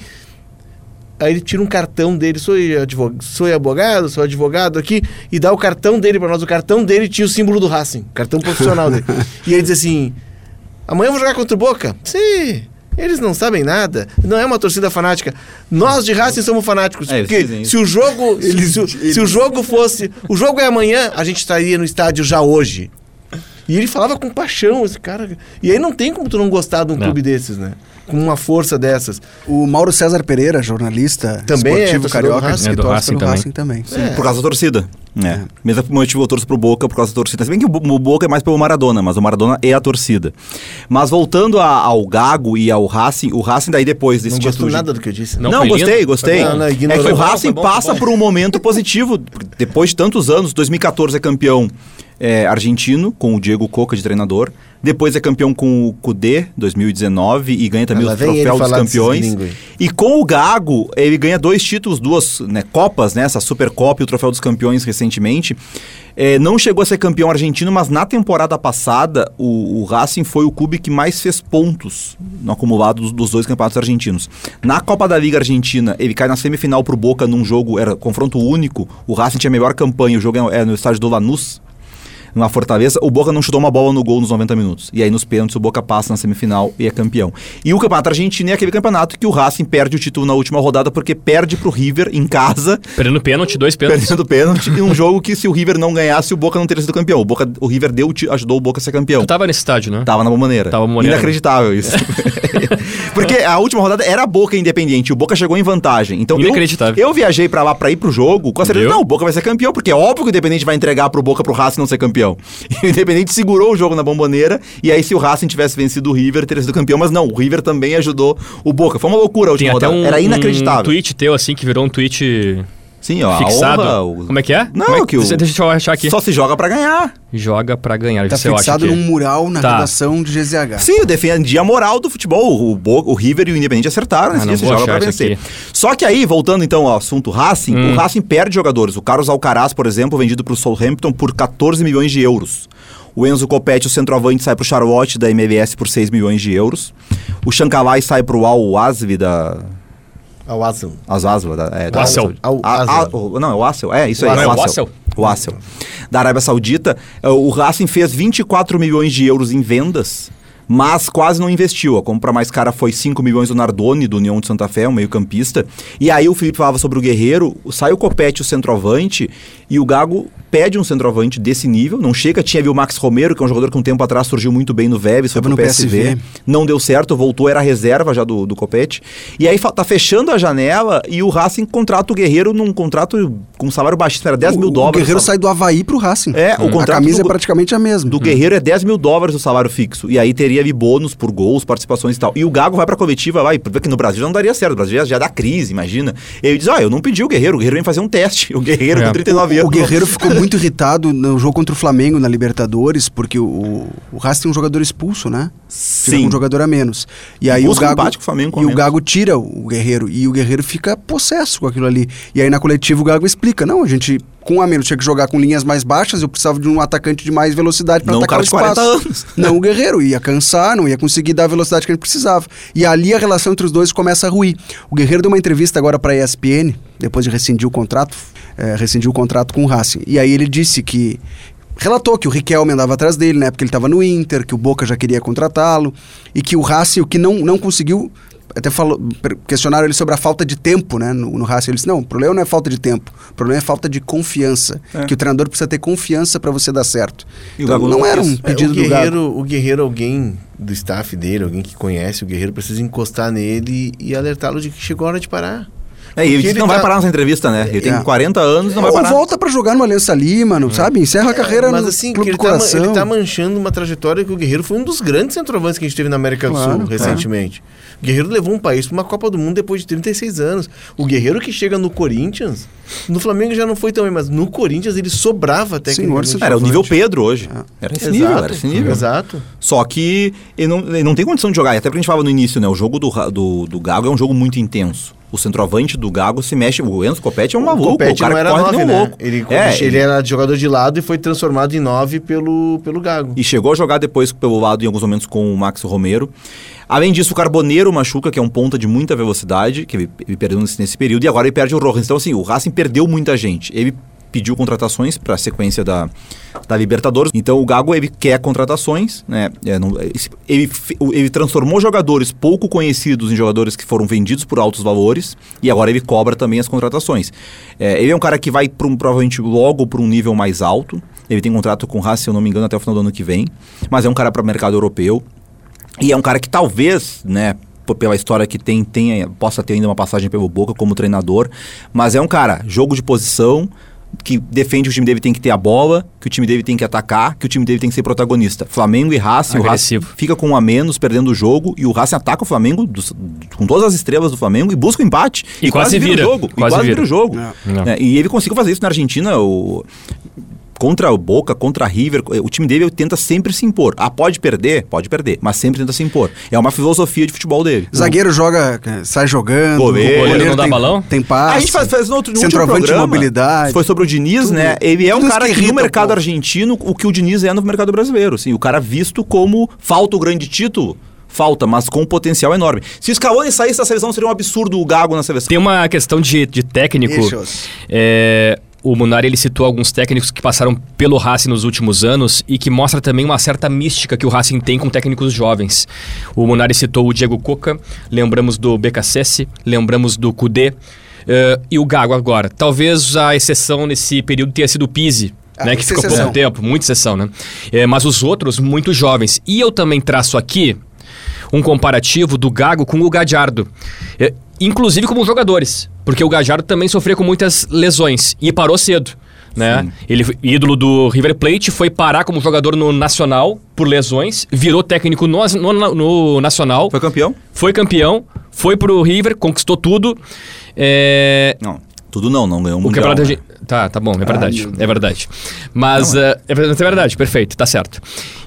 Aí ele tira um cartão dele, sou advogado, sou advogado, sou advogado aqui, e dá o cartão dele para nós. O cartão dele tinha o símbolo do Racing, cartão profissional dele. (laughs) E ele diz assim: amanhã eu vou jogar contra o Boca? Sim. Eles não sabem nada. Não é uma torcida fanática. Nós de Racing somos fanáticos. É, eles porque se o jogo. (laughs) se, o- se o jogo fosse. O jogo é amanhã, a gente estaria no estádio já hoje. E ele falava com paixão, esse cara. E aí não tem como tu não gostar de um Não. clube desses, né? Com uma força dessas. O Mauro César Pereira, jornalista Também é esportivo do carioca, Racing. que É do torce Racing pelo também. Racing também. É. Por causa da torcida. É. Mesmo motivo eu torço pro Boca por causa da torcida. Se bem que o Bo- o Boca é mais pelo Maradona, mas o Maradona é a torcida. Mas voltando a- ao Gago e ao Racing, o Racing daí depois desse Não título. gostou de- nada do que eu disse. Não, Não, gostei, lindo. gostei. Não, não, é que o bom, Racing foi bom, passa bom. por um momento positivo. Depois de tantos anos, 2014 é campeão é, argentino, com o Diego Coca de treinador. Depois é campeão com o Cudê, 2019, e ganha também vem ele troféus dos campeões. E com o Gago, ele ganha dois títulos, duas né, Copas, né? Essa Supercopa e o Troféu dos Campeões recentemente. É, não chegou a ser campeão argentino, mas na temporada passada, o, o Racing foi o clube que mais fez pontos no acumulado dos, dos dois campeonatos argentinos. Na Copa da Liga Argentina, ele cai na semifinal pro Boca num jogo, era confronto único. O Racing tinha a melhor campanha, o jogo é no estádio do Lanús. Uma Fortaleza, o Boca não chutou uma bola no gol nos 90 minutos. E aí nos pênaltis o Boca passa na semifinal e é campeão. E o campeonato argentino é aquele campeonato que o Racing perde o título na última rodada porque perde pro River em casa, Perdendo pênalti, dois pênaltis. perdendo pênalti, e um jogo que se o River não ganhasse, o Boca não teria sido campeão. O, Boca, o River deu, ajudou o Boca a ser campeão. Tu tava nesse estádio, né? Tava na bomboneira. Tava na Bomboneira. Inacreditável isso. (laughs) Porque a última rodada era Boca Independente. O Boca chegou em vantagem. Então eu, Inacreditável. eu viajei pra lá pra ir pro jogo com a certeza, não, o Boca vai ser campeão, porque é óbvio que o Independente vai entregar pro Boca pro Racing não ser campeão. E (laughs) o Independente segurou o jogo na bomboneira, e aí se o Racing tivesse vencido o River, teria sido campeão, mas não, o River também ajudou o Boca. Foi uma loucura a Tem última até rodada. um, era inacreditável. um tweet teu, assim, que virou um tweet Sim, ó, fixado. a honra, o- Como é que é? Não, é que o- Deixa, deixa eu achar aqui. Só se joga pra ganhar. Joga pra ganhar. Tá Isso fixado num mural na Tá. redação de GZH. Sim, eu defendia a moral do futebol. O, Bo- o River e o Independente acertaram, Ah, nesse não dia, se joga pra vencer. aqui. Só que aí, voltando então ao assunto Racing, Hum. o Racing perde jogadores. O Carlos Alcaraz, por exemplo, vendido pro Southampton por 14 milhões de euros. O Enzo Copete, o centroavante, sai pro Charlotte da MLS por 6 milhões de euros. O Chancalay sai pro Al Asvi da... Ao Watson. Asasva, da, é, da Wassel. Arábia Saudita. Al- A- a- Asel. o- não, é o Wassel. É, isso aí. Não é o. Wassel? O Wassel. Da Arábia Saudita. Eh, O Racing fez 24 milhões de euros em vendas, mas quase não investiu. A compra mais cara foi 5 milhões do Nardoni, do União de Santa Fé, um meio-campista. E aí o Felipe falava sobre o Guerreiro, sai o Copete, o centroavante, e o Gago pede um centroavante desse nível. Não chega, tinha viu o Max Romero, que é um jogador que um tempo atrás surgiu muito bem no Vélez, foi pro no PSV. PSV. Não deu certo, voltou, era reserva já do, do Copete. E aí tá fechando a janela e o Racing contrata o Guerreiro num contrato com salário baixíssimo, era 10 mil O- dólares. O Guerreiro sai do Havaí pro Racing. É, o a contrato camisa do- é praticamente a mesma. Do Guerreiro é 10 mil dólares o salário fixo. E aí teria ali bônus por gols, participações e tal. E o Gago vai pra coletiva lá, e porque no Brasil já não daria certo. O Brasil já, já dá crise, imagina. E ele diz: Ah, eu não pedi o Guerreiro, o Guerreiro vem fazer um teste. (laughs) O Guerreiro É. com 39 O anos. Guerreiro ficou muito (laughs) irritado no jogo contra o Flamengo na Libertadores, porque o, o Racing tem um jogador expulso, né? Sim. um jogador a menos. E aí o busca Gago, empate com o Flamengo e o. Gago tira o Guerreiro e o Guerreiro fica possesso com aquilo ali. E aí na coletiva o Gago explica: "Não, a gente com a menos tinha que jogar com linhas mais baixas, eu precisava de um atacante de mais velocidade para atacar o de 40 espaço". anos. (laughs) Não o Guerreiro ia cansar, não ia conseguir dar a velocidade que gente precisava. E ali a relação entre os dois começa a ruir. O Guerreiro deu uma entrevista agora para a ESPN, depois de rescindir o contrato, é, rescindiu o contrato com o Racing. E aí ele disse que relatou que o Riquelme andava atrás dele, né, porque ele estava no Inter, que o Boca já queria contratá-lo e que o Racing o que não não conseguiu até falou, questionaram ele sobre a falta de tempo, né, no, no Racing. Ele disse, não, o problema não é falta de tempo, o problema é falta de confiança, É. que o treinador precisa ter confiança para você dar certo. E Então, não era um quis. É, pedido o do Gago. Guerreiro, o Guerreiro, alguém do staff dele, alguém que conhece o Guerreiro, precisa encostar nele e alertá-lo de que chegou a hora de parar. É, e ele disse que ele não vai tá- parar nessa entrevista, né? Ele tem É. 40 anos não vai Ou parar. volta pra jogar no Aliança Lima, não sabe? Encerra a carreira Mas no assim, Clube que do ele, tá, Coração. ele tá manchando uma trajetória que o Guerreiro foi um dos grandes centroavantes que a gente teve na América do Claro, Sul recentemente. O Guerreiro levou um país para uma Copa do Mundo depois de 36 anos. O Guerreiro que chega no Corinthians, no Flamengo já não foi também, mas no Corinthians ele sobrava tecnicamente. Senhor, Era o nível Pedro hoje. Era esse nível, era esse nível. Exato. Só que ele não, ele não tem condição de jogar. E até porque a gente falava no início, né? O jogo do, do, do Gago é um jogo muito intenso. O centroavante do Gago se mexe. O Enzo Copete é um maluco. o Copete o cara não era corre que nove, nem um né? louco. Ele, É, ele era jogador de lado e foi transformado em nove pelo, pelo Gago. E chegou a jogar depois pelo lado em alguns momentos com o Max Romero. Além disso, o Carboneiro machuca, que é um ponta de muita velocidade, que ele, ele perdeu nesse, nesse período, e agora ele perde o Rojas. Então, assim, o Racing perdeu muita gente. Ele pediu contratações para a sequência da, da Libertadores. Então, o Gago, ele quer contratações, né? É, ele, ele transformou jogadores pouco conhecidos em jogadores que foram vendidos por altos valores, e agora ele cobra também as contratações. É, ele é um cara que vai, um- provavelmente, logo para um nível mais alto. Ele tem contrato com o Racing, se eu não me engano, até o final do ano que vem. Mas é um cara para o mercado europeu. E é um cara que talvez, né, pela história que tem, tenha, possa ter ainda uma passagem pelo Boca como treinador. Mas é um cara, jogo de posição, que defende que o time dele tem que ter a bola, que o time dele tem que atacar, que o time dele tem que ser protagonista. Flamengo e Racing, o Racing Agressivo. fica com um a menos, perdendo o jogo, e o Racing ataca o Flamengo dos- com todas as estrelas do Flamengo e busca o empate. E quase vira. o jogo. Quase e quase vira. vira o jogo. Não. É, e ele conseguiu fazer isso na Argentina. O, contra o Boca, contra a River, o time dele tenta sempre se impor. Ah, pode perder? Pode perder, mas sempre tenta se impor. É uma filosofia de futebol dele. Zagueiro joga, eh, sai jogando. Goleiro. Goleiro não dá tem, balão? Tem passe. a gente faz, faz no outro no Centroavante de programa, mobilidade. Foi sobre o Diniz, Tudo- né? Ele é um cara que que no mercado pouco. argentino, o que o Diniz é no mercado brasileiro. Assim, o cara visto como falta o grande título. Falta, mas com um potencial enorme. Se o Scaloni saísse da seleção, seria um absurdo o Gago na seleção. Tem uma questão de, de técnico. É, o Munari ele citou alguns técnicos que passaram pelo Racing nos últimos anos e que mostra também uma certa mística que o Racing tem com técnicos jovens. O Munari citou o Diego Coca, lembramos do BKSS, lembramos do Kudê uh, e o Gago agora. Talvez a exceção nesse período tenha sido o Pise, Ah, né, que ficou exceção. pouco tempo, muita exceção, né? É, mas os outros, muito jovens. E eu também traço aqui um comparativo do Gago com o Gadiardo. É, inclusive como jogadores. Porque o Gadiardo também sofreu com muitas lesões e parou cedo. Né? Ele, ídolo do River Plate, foi parar como jogador no Nacional por lesões, virou técnico no, no- no Nacional, Foi campeão? foi campeão, foi pro River, conquistou tudo. É, Não. Tudo não, não ganhou o mundial. campeonato né? Tá, tá bom, é verdade. é verdade. Mas eh, é, verdade, é verdade, perfeito, tá certo.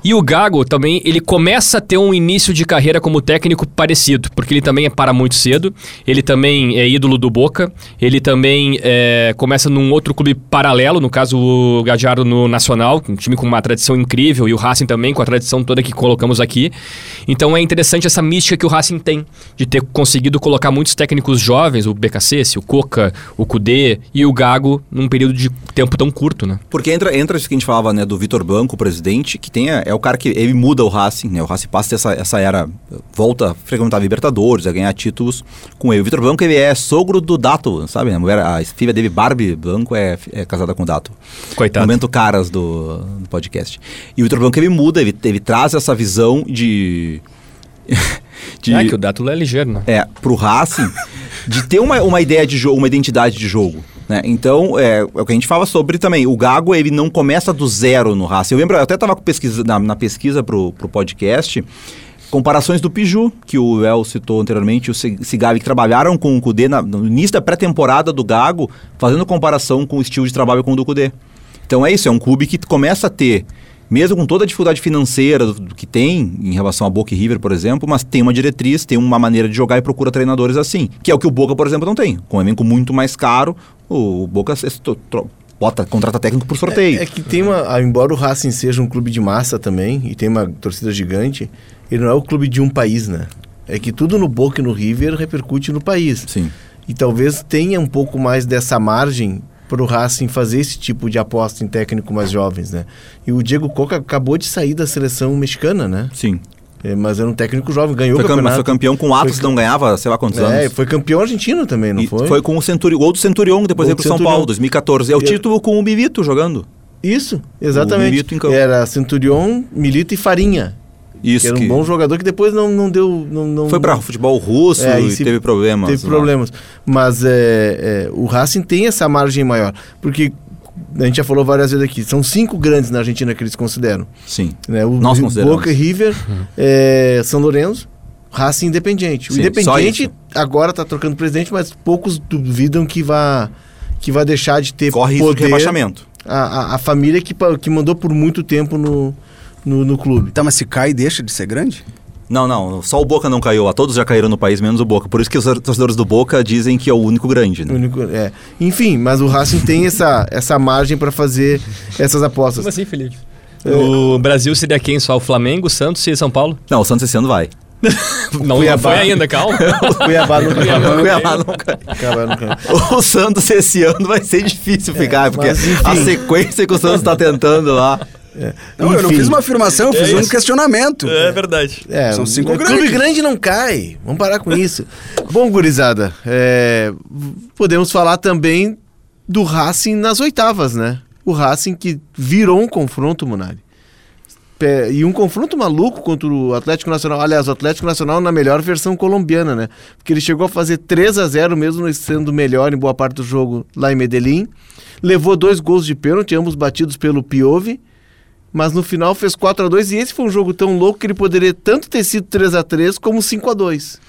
E o Gago também, ele começa a ter um início de carreira como técnico parecido, porque ele também é para muito cedo, ele também é ídolo do Boca, ele também eh, começa num outro clube paralelo, no caso o Gadiardo no Nacional, um time com uma tradição incrível, e o Racing também com a tradição toda que colocamos aqui. Então é interessante essa mística que o Racing tem, de ter conseguido colocar muitos técnicos jovens, o BKC, o Coca, o Kudê e o Gago, num período de tempo tão curto, né? Porque entra, entra isso que a gente falava, né, do Vitor Blanco, o presidente, que tem, a- é o cara que ele muda o Racing, né? O Racing passa essa, essa era, volta a frequentar Libertadores, a ganhar títulos com ele. O Vitor Blanco, ele é sogro do Dato, sabe? A, mulher, a filha dele, Barbie Blanco, é, é casada com o Dato. Coitado. Momento caras do, do podcast. E o Vitor Blanco, ele muda, ele, ele traz essa visão de... (laughs) de É que o Dátulo é ligeiro, né? é, pro Racing, de ter uma, uma ideia de jogo, uma identidade de jogo. Né? Então, é, é o que a gente fala sobre também. O Gago, ele não começa do zero no Racing. Eu lembro, eu até estava pesquisa, na, na pesquisa pro, pro podcast, comparações do Piju, que o El citou anteriormente, o Ci- Cigavi, que trabalharam com o Cudê na- no início da pré-temporada do Gago, fazendo comparação com o estilo de trabalho com o do Cudê. Então é isso, é um clube que começa a ter, mesmo com toda a dificuldade financeira do, que tem em relação a Boca e River, por exemplo, mas tem uma diretriz, tem uma maneira de jogar e procura treinadores assim. Que é o que o Boca, por exemplo, não tem. Com um elenco muito mais caro, o, Boca bota, contrata técnico por sorteio. É que tem uma. Embora o Racing seja um clube de massa também, e tem uma torcida gigante, ele não é o clube de um país, né? É que tudo no Boca e no River repercute no país. Sim. E talvez tenha um pouco mais dessa margem para o Racing fazer esse tipo de aposta em técnico mais jovens, né? E o Diego Coca acabou de sair da seleção mexicana, né? Sim. É, mas era um técnico jovem, ganhou Foi, o cam- mas campeonato. foi campeão com o Atos, Foi não ganhava, sei lá quantos É, anos. foi campeão argentino também, não E foi? com o Centurion, gol do Centurion, depois veio pro São. Paulo, 2014. É o título com o Bivito jogando. Isso, exatamente. Milito em campo. Era Centurion, Milito e Farinha. Isso. que era um que bom jogador que depois não, não deu. Não, não, Foi pra futebol russo É, e se- teve problemas. Teve lá. problemas. Mas é, é, o Racing tem essa margem maior. Porque a gente já falou várias vezes aqui, são cinco grandes na Argentina que eles consideram. Sim. Né? O Nós consideramos. Boca e River, é, São Lourenço, Racing Independiente. O Sim, Independiente agora está trocando presidente, mas poucos duvidam que vá, que vai deixar de ter Corre risco de poder rebaixamento. a, a, a família que, que mandou por muito tempo no, no, no clube. Tá, mas se cai, deixa de ser grande? Não, não, só o Boca não caiu. A todos já caíram no país, menos o Boca. Por isso que os torcedores do Boca dizem que é o único grande, O né? único- é. Enfim, mas o Racing tem essa, essa margem para fazer essas apostas. Como assim, Felipe? O Brasil seria quem? Só o Flamengo, Santos e São Paulo? Não, o Santos esse ano vai. (laughs) Não, não Cuiabá. foi ainda, calma. Cuiabá não Cuiabá. Cuiabá não cai. Cuiabá não cai. (laughs) O Santos esse ano vai ser difícil ficar, porque mas a sequência que o Santos está tentando lá. Não, eu não Enfim. fiz uma afirmação, eu fiz É um questionamento. verdade. É, São cinco o grandes. Clube grande não cai. Vamos parar com isso. (laughs) Bom, gurizada, é, podemos falar também do Racing nas oitavas, né? O Racing que virou um confronto, Munari. E um confronto maluco contra o Atlético Nacional. Aliás, o Atlético Nacional na melhor versão colombiana, né? Porque ele chegou a fazer 3 a 0 mesmo sendo melhor em boa parte do jogo lá em Medellín. Levou dois gols de pênalti, ambos batidos pelo Piove. Mas no final fez 4 a 2 e esse foi um jogo tão louco que ele poderia tanto ter sido 3 a 3 como 5 a 2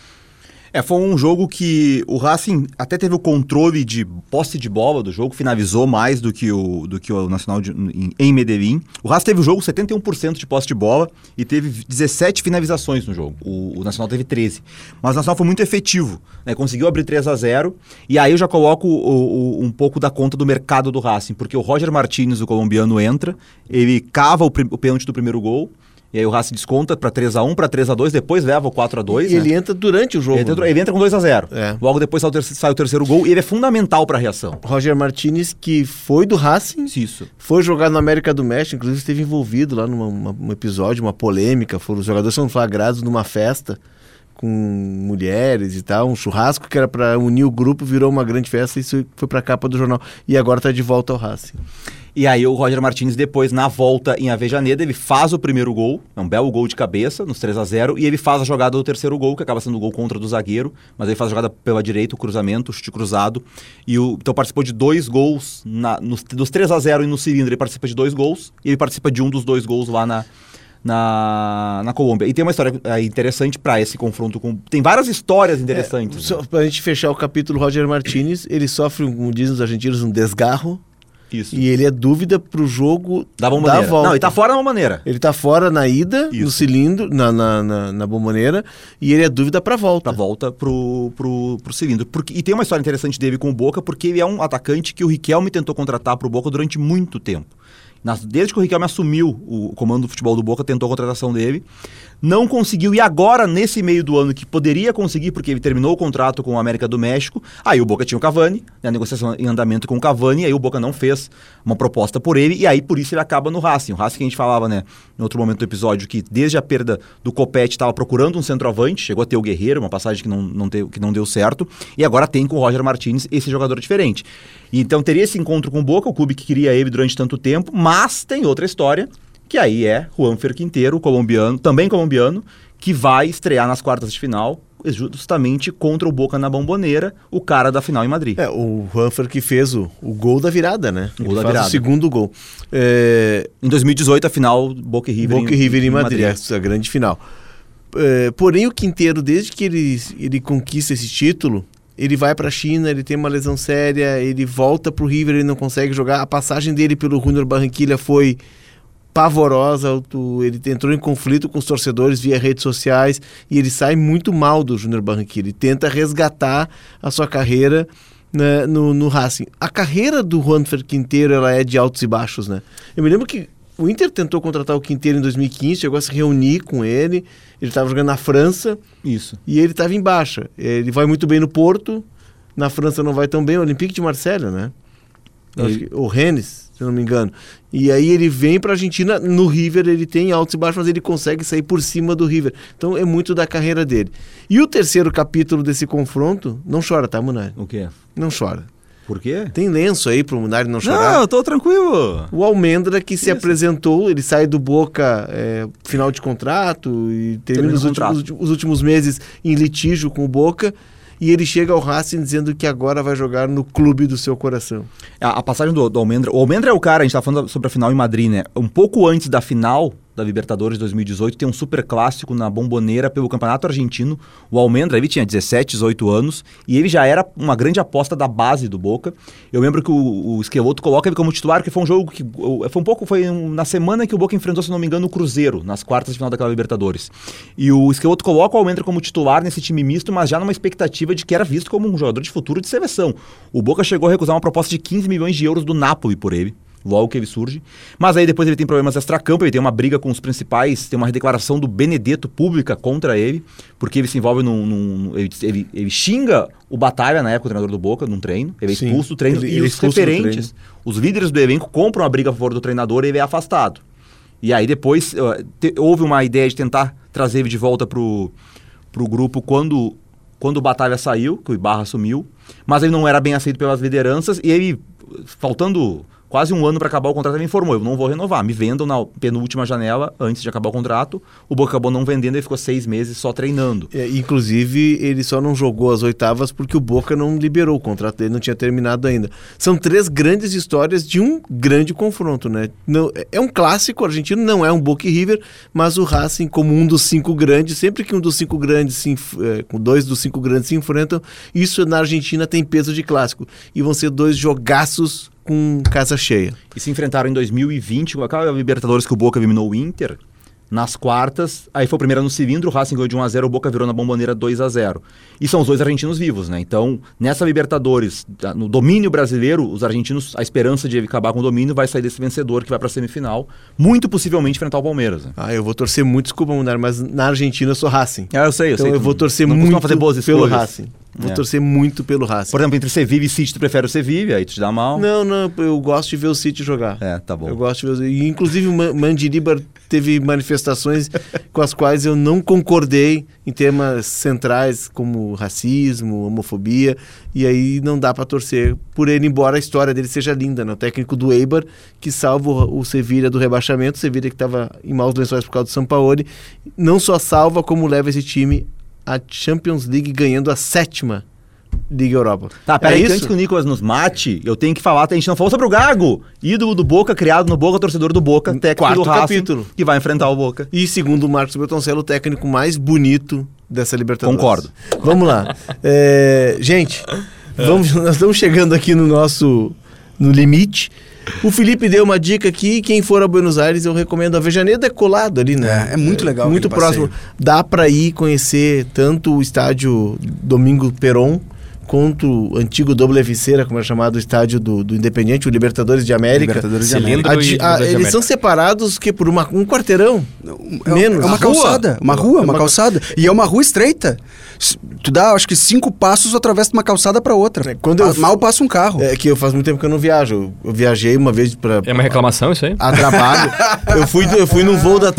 É, foi um jogo que o Racing até teve o controle de posse de bola do jogo, finalizou mais do que o, do que o Nacional de- em, em Medellín. O Racing teve o jogo 71% de posse de bola e teve 17 finalizações no jogo. O, o Nacional teve 13. Mas o Nacional foi muito efetivo, né? conseguiu abrir 3 a 0 e aí eu já coloco o- o- um pouco da conta do mercado do Racing, porque o Roger Martinez, o colombiano, entra, ele cava o, o pênalti do primeiro gol, E aí o Racing desconta pra 3x1, pra 3x2, depois leva o 4x2. E ele entra durante o jogo. Ele entra, né? ele entra com 2x0. É. Logo depois sai o, terceiro, sai o terceiro gol e ele é fundamental pra reação. Roger Martinez, que foi do Racing, Isso. foi jogar no América do México, inclusive esteve envolvido lá num um episódio, uma polêmica. Foram, os jogadores são flagrados numa festa com mulheres e tal, um churrasco que era pra unir o grupo, virou uma grande festa e isso foi pra capa do jornal. E agora tá de volta ao Racing. E aí o Roger Martins depois, na volta em Avejaneda, ele faz o primeiro gol, é um belo gol de cabeça, nos 3 a 0 e ele faz a jogada do terceiro gol, que acaba sendo o gol contra do zagueiro, mas ele faz a jogada pela direita, o cruzamento, o chute cruzado, e o, então participou de dois gols, na, nos, dos 3 a 0 e no cilindro ele participa de dois gols, e ele participa de um dos dois gols lá na, na, na Colômbia. E tem uma história é, interessante para esse confronto com... Tem várias histórias interessantes. né? Só pra gente fechar o capítulo, Roger Martinez, ele sofre, como dizem os argentinos, um desgarro Isso. e ele é dúvida pro jogo Da da volta. Não, ele tá fora da bomboneira. Ele tá fora na ida, no Isso. cilindro, na, na, na, na bomboneira, e ele é dúvida pra volta. Pra volta pro, pro, pro cilindro. Porque, e tem uma história interessante dele com o Boca, porque ele é um atacante que o Riquelme tentou contratar pro Boca durante muito tempo. Nas- desde que o Riquelme assumiu o comando do futebol do Boca, tentou a contratação dele. Não conseguiu, e agora, nesse meio do ano, que poderia conseguir, porque ele terminou o contrato com o América do México, aí o Boca tinha o Cavani, né, a negociação em andamento com o Cavani, aí o Boca não fez uma proposta por ele, e aí por isso ele acaba no Racing. O Racing que a gente falava, né, em outro momento do episódio, que desde a perda do Copete estava procurando um centroavante, chegou a ter o Guerreiro, uma passagem que não, não, teve- que não deu certo, e agora tem com o Roger Martinez esse jogador diferente. Então teria esse encontro com o Boca, o clube que queria ele durante tanto tempo, mas tem outra história, que aí é Juanfer Quinteiro, colombiano, também colombiano, que vai estrear nas quartas de final, justamente contra o Boca na Bomboneira, o cara da final em Madrid. É, o Juanfer que fez o, o gol da virada, né? O gol da virada. o segundo gol. É, Em 2018, a final Boca e River, Boca e River em Madrid, essa é a grande final. É, porém, o Quinteiro, desde que ele, ele conquista esse título, ele vai para a China, ele tem uma lesão séria, ele volta pro River, ele não consegue jogar. A passagem dele pelo Junior Barranquilha foi pavorosa, ele entrou em conflito com os torcedores via redes sociais e ele sai muito mal do Júnior Barranquilla. Ele tenta resgatar a sua carreira né, no, no Racing. A carreira do Juanfer Quinteiro ela é de altos e baixos, né? Eu me lembro que o Inter tentou contratar o Quinteiro em 2015, chegou a se reunir com ele, ele estava jogando na França Isso. e ele estava em baixa. Ele vai muito bem no Porto, na França não vai tão bem, o Olympique de Marselha, né? O Rennes, se não me engano. E aí ele vem pra Argentina, no River ele tem altos e baixos, mas ele consegue sair por cima do River. Então é muito da carreira dele. E o terceiro capítulo desse confronto, não chora, tá, Munari? O quê? Não chora. Por quê? Tem lenço aí pro Munari não Não, chorar. eu tô tranquilo. O Almendra que se Isso. apresentou, ele sai do Boca é, final de contrato e termina Termina os últimos, os últimos meses em litígio com o Boca. E ele chega ao Racing dizendo que agora vai jogar no clube do seu coração. A, a passagem do, do Almendra. O Almendra é o cara, a gente tá falando sobre a final em Madrid, né? Um pouco antes da final da Libertadores de 2018, tem um super clássico na Bomboneira pelo Campeonato Argentino. O Almendra, ele tinha 17, 18 anos e ele já era uma grande aposta da base do Boca. Eu lembro que o, o Esqueloto coloca ele como titular, que foi um jogo que foi um pouco foi na semana que o Boca enfrentou, se não me engano, o Cruzeiro nas quartas de final daquela Libertadores. E o Esqueloto coloca o Almendra como titular nesse time misto, mas já numa expectativa de que era visto como um jogador de futuro de seleção. O Boca chegou a recusar uma proposta de 15 milhões de euros do Napoli por ele. Logo que ele surge. Mas aí depois ele tem problemas extra-campo, ele tem uma briga com os principais, tem uma declaração do Benedetto pública contra ele, porque ele se envolve num. num- ele, ele- ele xinga o Batalha, na época, o treinador do Boca, num treino. Ele é Sim, expulso do treino. ele- e os referentes, os líderes do elenco, compram a briga a favor do treinador e ele é afastado. E aí depois te- houve uma ideia de tentar trazer ele de volta pro, pro grupo quando, quando o Batalha saiu, que o Ibarra assumiu, mas ele não era bem aceito pelas lideranças e ele, faltando quase um ano para acabar o contrato, ele informou, eu não vou renovar, me vendam na penúltima janela antes de acabar o contrato. O Boca acabou não vendendo e ficou seis meses só treinando. É, inclusive, ele só não jogou as oitavas porque o Boca não liberou, o contrato dele não tinha terminado ainda. São três grandes histórias de um grande confronto, né? Não, é um clássico argentino, não é um Boca e River, mas o Racing, como um dos cinco grandes, sempre que um dos cinco grandes, se é, dois dos cinco grandes se enfrentam, isso na Argentina tem peso de clássico. E vão ser dois jogaços com casa cheia. E se enfrentaram em 2020, com aquela Libertadores que o Boca eliminou o Inter. Nas quartas, aí foi o primeiro no cilindro, o Racing ganhou de 1x0, o Boca virou na bomboneira 2x0. E são os dois argentinos vivos, né? Então, nessa Libertadores, no domínio brasileiro, os argentinos, a esperança de acabar com o domínio vai sair desse vencedor que vai pra semifinal, muito possivelmente enfrentar o Palmeiras. Né? Ah, eu vou torcer muito, desculpa, Mundar, mas na Argentina eu sou Racing. É, eu sei, eu Então sei. eu vou torcer não muito fazer boas pelo escolhas. Racing. Vou É. torcer muito pelo Racing. Por exemplo, entre Sevilla e City, tu prefere o Sevilla, aí tu te dá mal. Não, não, eu gosto de ver o City jogar. É, tá bom. Eu gosto de ver o e, Inclusive o Ma- Mandiriba teve manifestações (laughs) com as quais eu não concordei em temas centrais como racismo, homofobia, e aí não dá pra torcer por ele, embora a história dele seja linda, né? O técnico do Eibar, que salva o, Sevilla do rebaixamento, o Sevilla que estava em maus lençóis por causa do Sampaoli, não só salva, como leva esse time à Champions League ganhando a sétima Liga Europa. Tá, peraí, é antes que o Nicolas nos mate, eu tenho que falar, a gente não falou sobre o Gago, ídolo do Boca, criado no Boca, torcedor do Boca, técnico Quarto do Racing, capítulo. que vai enfrentar o Boca. E segundo o Marcos Bertoncello, o técnico mais bonito dessa Libertadores. Concordo. Vamos lá. É, gente, vamos, nós estamos chegando aqui no nosso no limite. O Felipe deu uma dica aqui, quem for a Buenos Aires, eu recomendo a Vejaneda é colado ali, né? É, é muito legal Muito aquele próximo. passeio. Dá para ir conhecer tanto o estádio Domingo Peron o antigo Doble Viceira, como é chamado o estádio do, do Independiente, o Libertadores de América. Libertadores de América. A eles América. são separados que por uma- um quarteirão. É, Menos. é uma calçada, uma rua, É uma uma- calçada. E é uma rua estreita. Tu dá, acho que cinco passos através de uma calçada pra outra. É, quando eu f- Mal passa um carro. É que eu faz muito tempo que eu não viajo. Eu, viajei uma vez para É uma reclamação isso aí? a trabalho. (laughs) eu fui eu fui no voo da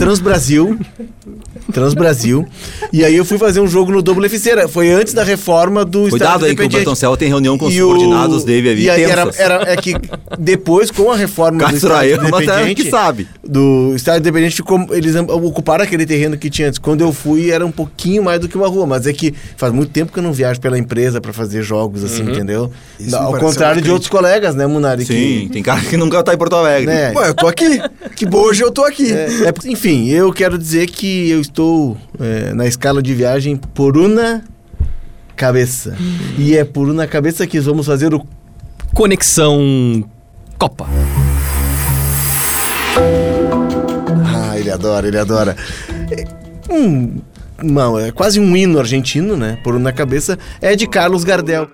Transbrasil. Transbrasil. E aí eu fui fazer um jogo no Double Ficeira. Foi antes da reforma do Cuidado Estado aí que o. Bertoncello tem reunião com os E o- subordinados dele ali, E aí era, era- é que depois, com a reforma do Castro Estado Aema até Independente, que sabe. do Estado Independente, ficou- eles am- ocuparam aquele terreno que tinha antes. Quando eu fui, era um pouquinho mais do que uma rua, mas é que faz muito tempo que eu não viajo pela empresa para fazer jogos assim, entendeu? Isso Ao contrário de outros colegas, né, Munari? Sim, tem cara que nunca tá em Porto Alegre. né? Pô, eu tô aqui. que bom, hoje eu tô aqui. É, é, enfim, eu quero dizer que eu estou é, na escala de viagem por uma cabeça. E é por uma cabeça que vamos fazer o Conexão Copa. Ah, ele adora, ele adora. É, Um, é quase um hino argentino, né? Por na cabeça, é de Carlos Gardel.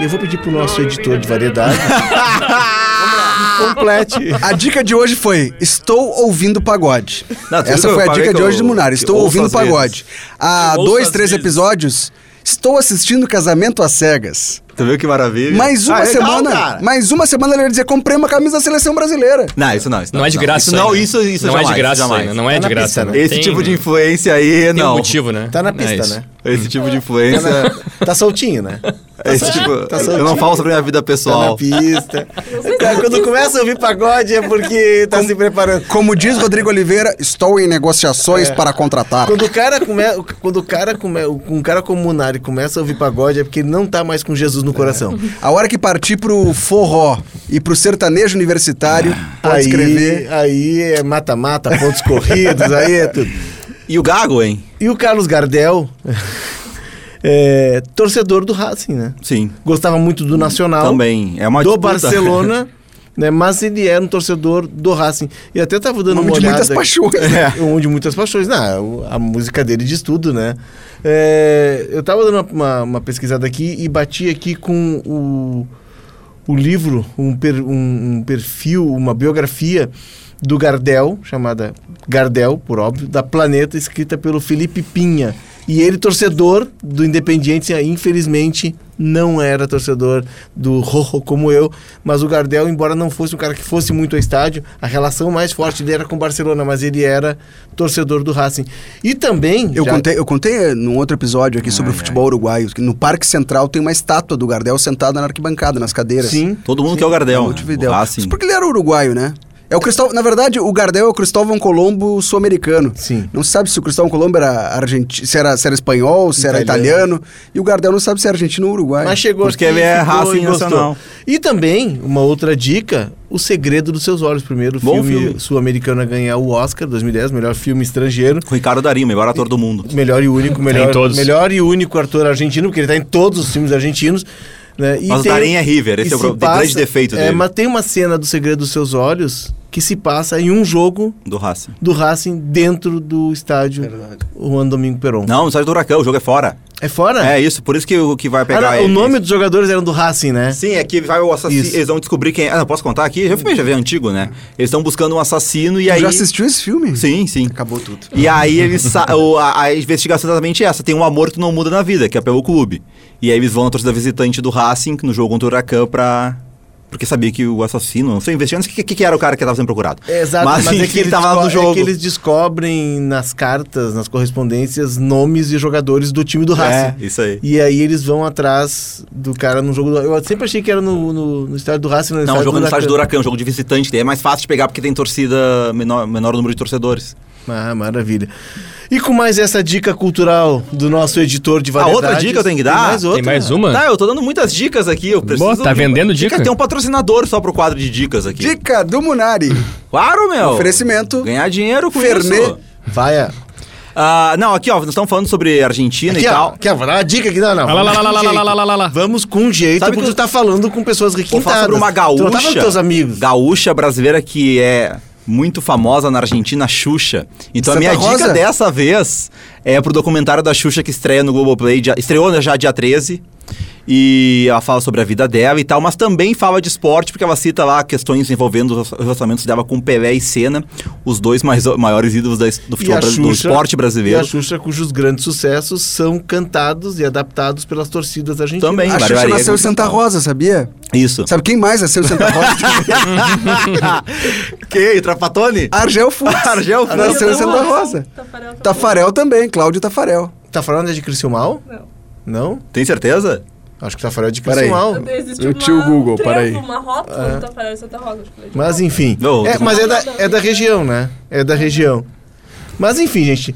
Eu vou pedir pro nosso editor de variedade. (laughs) Complete. A dica de hoje foi: Estou ouvindo pagode. Não, Essa foi eu a dica de eu- hoje do Munari. que Estou eu ouvindo pagode. Há Eu dois, três vezes. episódios, estou assistindo Casamento às Cegas. Tu viu que maravilha? Mais uma Ah, legal, semana. cara. Mais uma semana ele ia dizer: comprei uma camisa da seleção brasileira. Não, isso não. Isso Não é de graça. Isso não, aí, né? isso, isso não jamais. é de graça, jamais. não é Tá de graça. pista, né? Esse Tem- tipo de influência aí, tem não. um motivo, né? Tá na É pista, isso. né? Esse tipo de influência. (laughs) Tá soltinho, né? Esse tipo, tá eu não falo sobre a minha vida Tá na pessoal. pista. Quando começa a ouvir pagode é porque tá se preparando. Como diz Rodrigo Oliveira, estou em negociações para contratar. Quando o cara come, quando o cara come, um cara como o Munari começa a ouvir pagode é porque ele não tá mais com Jesus no coração. A hora que partir pro forró e pro sertanejo universitário, pode Aí, escrever. aí é mata-mata, pontos corridos, aí é tudo. E o Gago, hein? E o Carlos Gardel, é, torcedor do Racing, né? Sim. Gostava muito do Nacional. Também. É uma do disputa. Barcelona, (laughs) né? Mas ele era um torcedor do Racing. E até tava dando Nome uma de olhada... muitas paixões. É, um de muitas paixões. Não, a música dele diz tudo, né? É, eu tava dando uma, uma, uma pesquisada aqui e bati aqui com o, o livro, um, per- um- um perfil, uma biografia do Gardel, chamada Gardel, por óbvio, da Planeta, escrita pelo Felipe Pinha. E ele, torcedor do Independiente, infelizmente não era torcedor do Rojo como eu, mas o Gardel, embora não fosse um cara que fosse muito ao estádio, a relação mais forte dele era com o Barcelona, mas ele era torcedor do Racing. E também... Eu já- contei, eu contei eh, num outro episódio aqui sobre o futebol uruguaio, que no Parque Central tem uma estátua do Gardel sentada na arquibancada, nas cadeiras. Sim. Todo mundo quer o Gardel. Montevidéu. O Racing. Mas porque ele era uruguaio, né? É o Cristóvão, na verdade, o Gardel é o Cristóvão Colombo sul-americano. Sim. Não se sabe se o Cristóvão Colombo era argentino, se era, se era espanhol, se era Italiano. italiano. E o Gardel não sabe se é argentino ou uruguaio. Mas chegou Porque aqui ele é Racing e gostou. E também, uma outra dica, O Segredo dos Seus Olhos, primeiro Bom filme, filme. sul-americano a ganhar o Oscar 2010, melhor filme estrangeiro. Com Ricardo Darim, o melhor ator do mundo. Melhor e único, melhor, em todos. melhor e único ator argentino, porque ele tá em todos os filmes argentinos. Né? E Mas o tem- Darim é River, esse é o pro- grande defeito é, dele. Mas tem uma cena do Segredo dos Seus Olhos que se passa em um jogo Do Racing. do Racing dentro do estádio Juan Domingo Perón. Não, no estádio do Huracão, o jogo é fora. É fora? É isso, por isso que o que vai Ah, pegar não, é- o nome dos jogadores eram do Racing, né? Sim, é que vai o assassino. Eles vão descobrir quem é. Ah, não, posso contar aqui? Já filme já veio antigo, né? Eles estão buscando um assassino e Tu aí. já assistiu esse filme? Sim, sim. Acabou tudo. E aí eles sa- o- a, a investigação é exatamente essa. Tem um amor que não muda na vida, que é pelo clube. E aí eles vão na torcida visitante do Racing, no jogo contra o Huracan, pra. Porque sabia que o assassino. Não sei, investigando o que, que, que era o cara que estava sendo procurado. É, exato, mas, mas, é, que eles tava lá no é jogo. que eles descobrem nas cartas, nas correspondências, nomes de jogadores do time do Racing. É, isso aí. E aí eles vão atrás do cara no jogo do... Eu sempre achei que era no, no, no estádio do Racing. No Não, o jogo é no estádio do Huracan. Um jogo de visitante. É mais fácil de pegar porque tem torcida, menor, menor número de torcedores. Ah, maravilha. E com mais essa dica cultural do nosso editor de A variedades... outra dica eu tenho que dar? Tem mais outra? Tem mais uma? Tá, eu tô dando muitas dicas aqui. Eu preciso Boa, tá de- vendendo dica? Tem um patrocinador só pro quadro de dicas aqui. Dica do Munari. Claro, meu. Oferecimento. Ganhar dinheiro com Fernet. isso. Vai, a... Ah, não, aqui ó, nós estamos falando sobre Argentina Aqui, e tal. aqui, ó, vou dar uma dica aqui. Não, não. Lá, lá, lá, lá, lá, Vamos com lá, lá, lá, lá, lá. Vamos com jeito, Sabe porque que tu tá falando com pessoas Vou requintadas. falar sobre uma Tu não tá falando gaúcha. com teus amigos. Gaúcha brasileira que é muito famosa na Argentina, Xuxa. Então a Santa minha Rosa? dica dessa vez é pro documentário da Xuxa que estreia no Globoplay. dia- estreou já dia 13. E ela fala sobre a vida dela e tal, mas também fala de esporte, porque ela cita lá questões envolvendo os relacionamentos dela com Pelé e Senna, os dois mais, maiores ídolos da, do, futebol, brasi- do esporte E brasileiro. a Xuxa, cujos grandes sucessos são cantados e adaptados pelas torcidas argentinas. Também. A Xuxa nasceu em Santa Rosa, sabia? Isso. Sabe quem mais nasceu em Santa Rosa? (laughs) que? Trapatone? Argel Fuchs. (laughs) Argel Fuchs. Nasceu em Santa Rosa. Tafarel. também. Tafarel também, Cláudio Tafarel. Tá falando é de Criciúmal? Não. Não? Tem certeza? Acho que Tafarel é de. Existe Eu uma, tinha o Google, um peraí. uma rótula do Tafarel em Santa Rosa. foi. Mas enfim. Não, É, mas é da, é da região, né? É da região. Mas enfim, gente.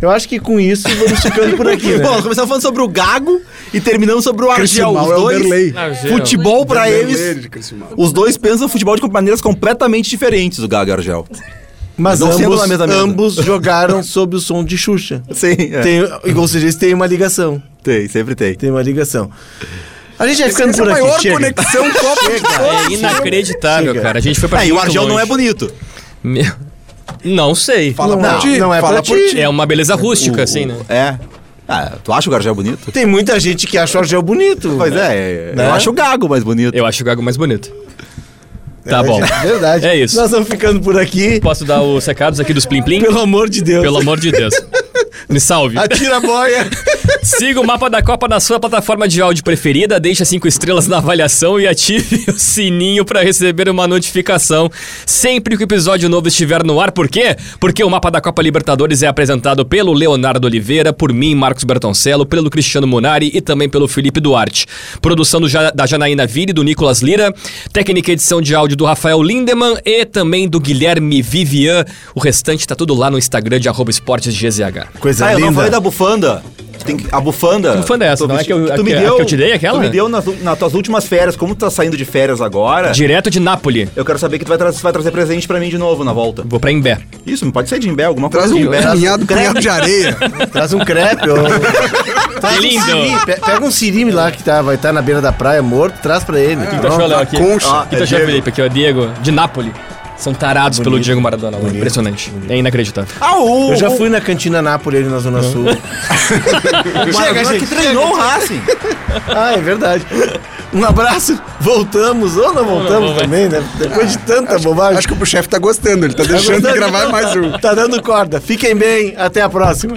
Eu acho que com isso vamos ficando por aqui, né? (laughs) Bom, começamos falando sobre o Gago e terminamos sobre o Argel. Os é o dois, Derlei. futebol pra Derlei eles, os dois pensam futebol de maneiras completamente diferentes, o Gago e o Argel. Mas Não ambos jogaram sob o som de Xuxa. Sim, é. Tem, ou seja, eles têm uma ligação. Tem, sempre tem. Tem uma ligação. A gente vai ficando Essa é por a aqui. maior Chega. conexão copo É inacreditável, Chega. cara. A gente foi pra Ah, e o Argel não longe. é bonito. Meu- Não sei. Fala Não, por não, ti. não é fala pra ti. ti. É uma beleza rústica, assim, né? É. Ah, tu acha o Argel bonito? Tem muita gente que acha o Argel bonito. Pois é, Né? eu acho o Gago mais bonito. Eu acho o Gago mais bonito. Tá bom. É verdade. É isso. Nós vamos ficando por aqui. Posso dar os recados aqui dos Plim Plim? Pelo amor de Deus. Pelo amor de Deus. Me salve. Atira a boia. (laughs) Siga o mapa da Copa na sua plataforma de áudio preferida, deixe cinco estrelas na avaliação e ative (laughs) o sininho para receber uma notificação sempre que o episódio novo estiver no ar. Por quê? Porque o mapa da Copa Libertadores é apresentado pelo Leonardo Oliveira, por mim, Marcos Bertoncello, pelo Cristiano Munari e também pelo Felipe Duarte. Produção do da Janaína Vire e do Nicolas Lira, técnica e edição de áudio do Rafael Lindemann e também do Guilherme Vivian. O restante tá tudo lá no Instagram de arroba esportes GZH. Coisa Ah, eu linda. não falei da bufanda. Tem que- a bufanda. Que bufanda é essa? Não é que eu- tu me que- deu, que eu te dei, aquela? Tu me deu nas, nas tuas últimas férias. Como tu tá saindo de férias agora, Direto de Nápoles. eu quero saber que tu vai, tra vai trazer presente pra mim de novo na volta. Vou pra Imbé. Isso, pode ser de Imbé, alguma coisa Traz um de Imbé. punhado, punhado de areia. (laughs) Traz um crepe. ou- (laughs) Traz um Lindo. siri. Pe- Pega um sirime lá que tá, vai estar na beira da praia morto, traz pra ele. O que tu achou, Léo, aqui? concha. O que tu achou, Felipe? Aqui, ó, Diego, de Nápoles. São tarados pelo Diego Maradona. lá. Impressionante. É inacreditável. Ah, o, Eu já fui na cantina Nápoles ali na Zona Sul. (laughs) Chega, gente, que treinou o Racing. ah, é verdade. Um abraço. Voltamos ou não voltamos vamos, também, né? Depois de tanta bobagem. Acho que o chefe tá gostando, ele tá deixando de gravar mais um. Tá dando corda. Fiquem bem. Até a próxima.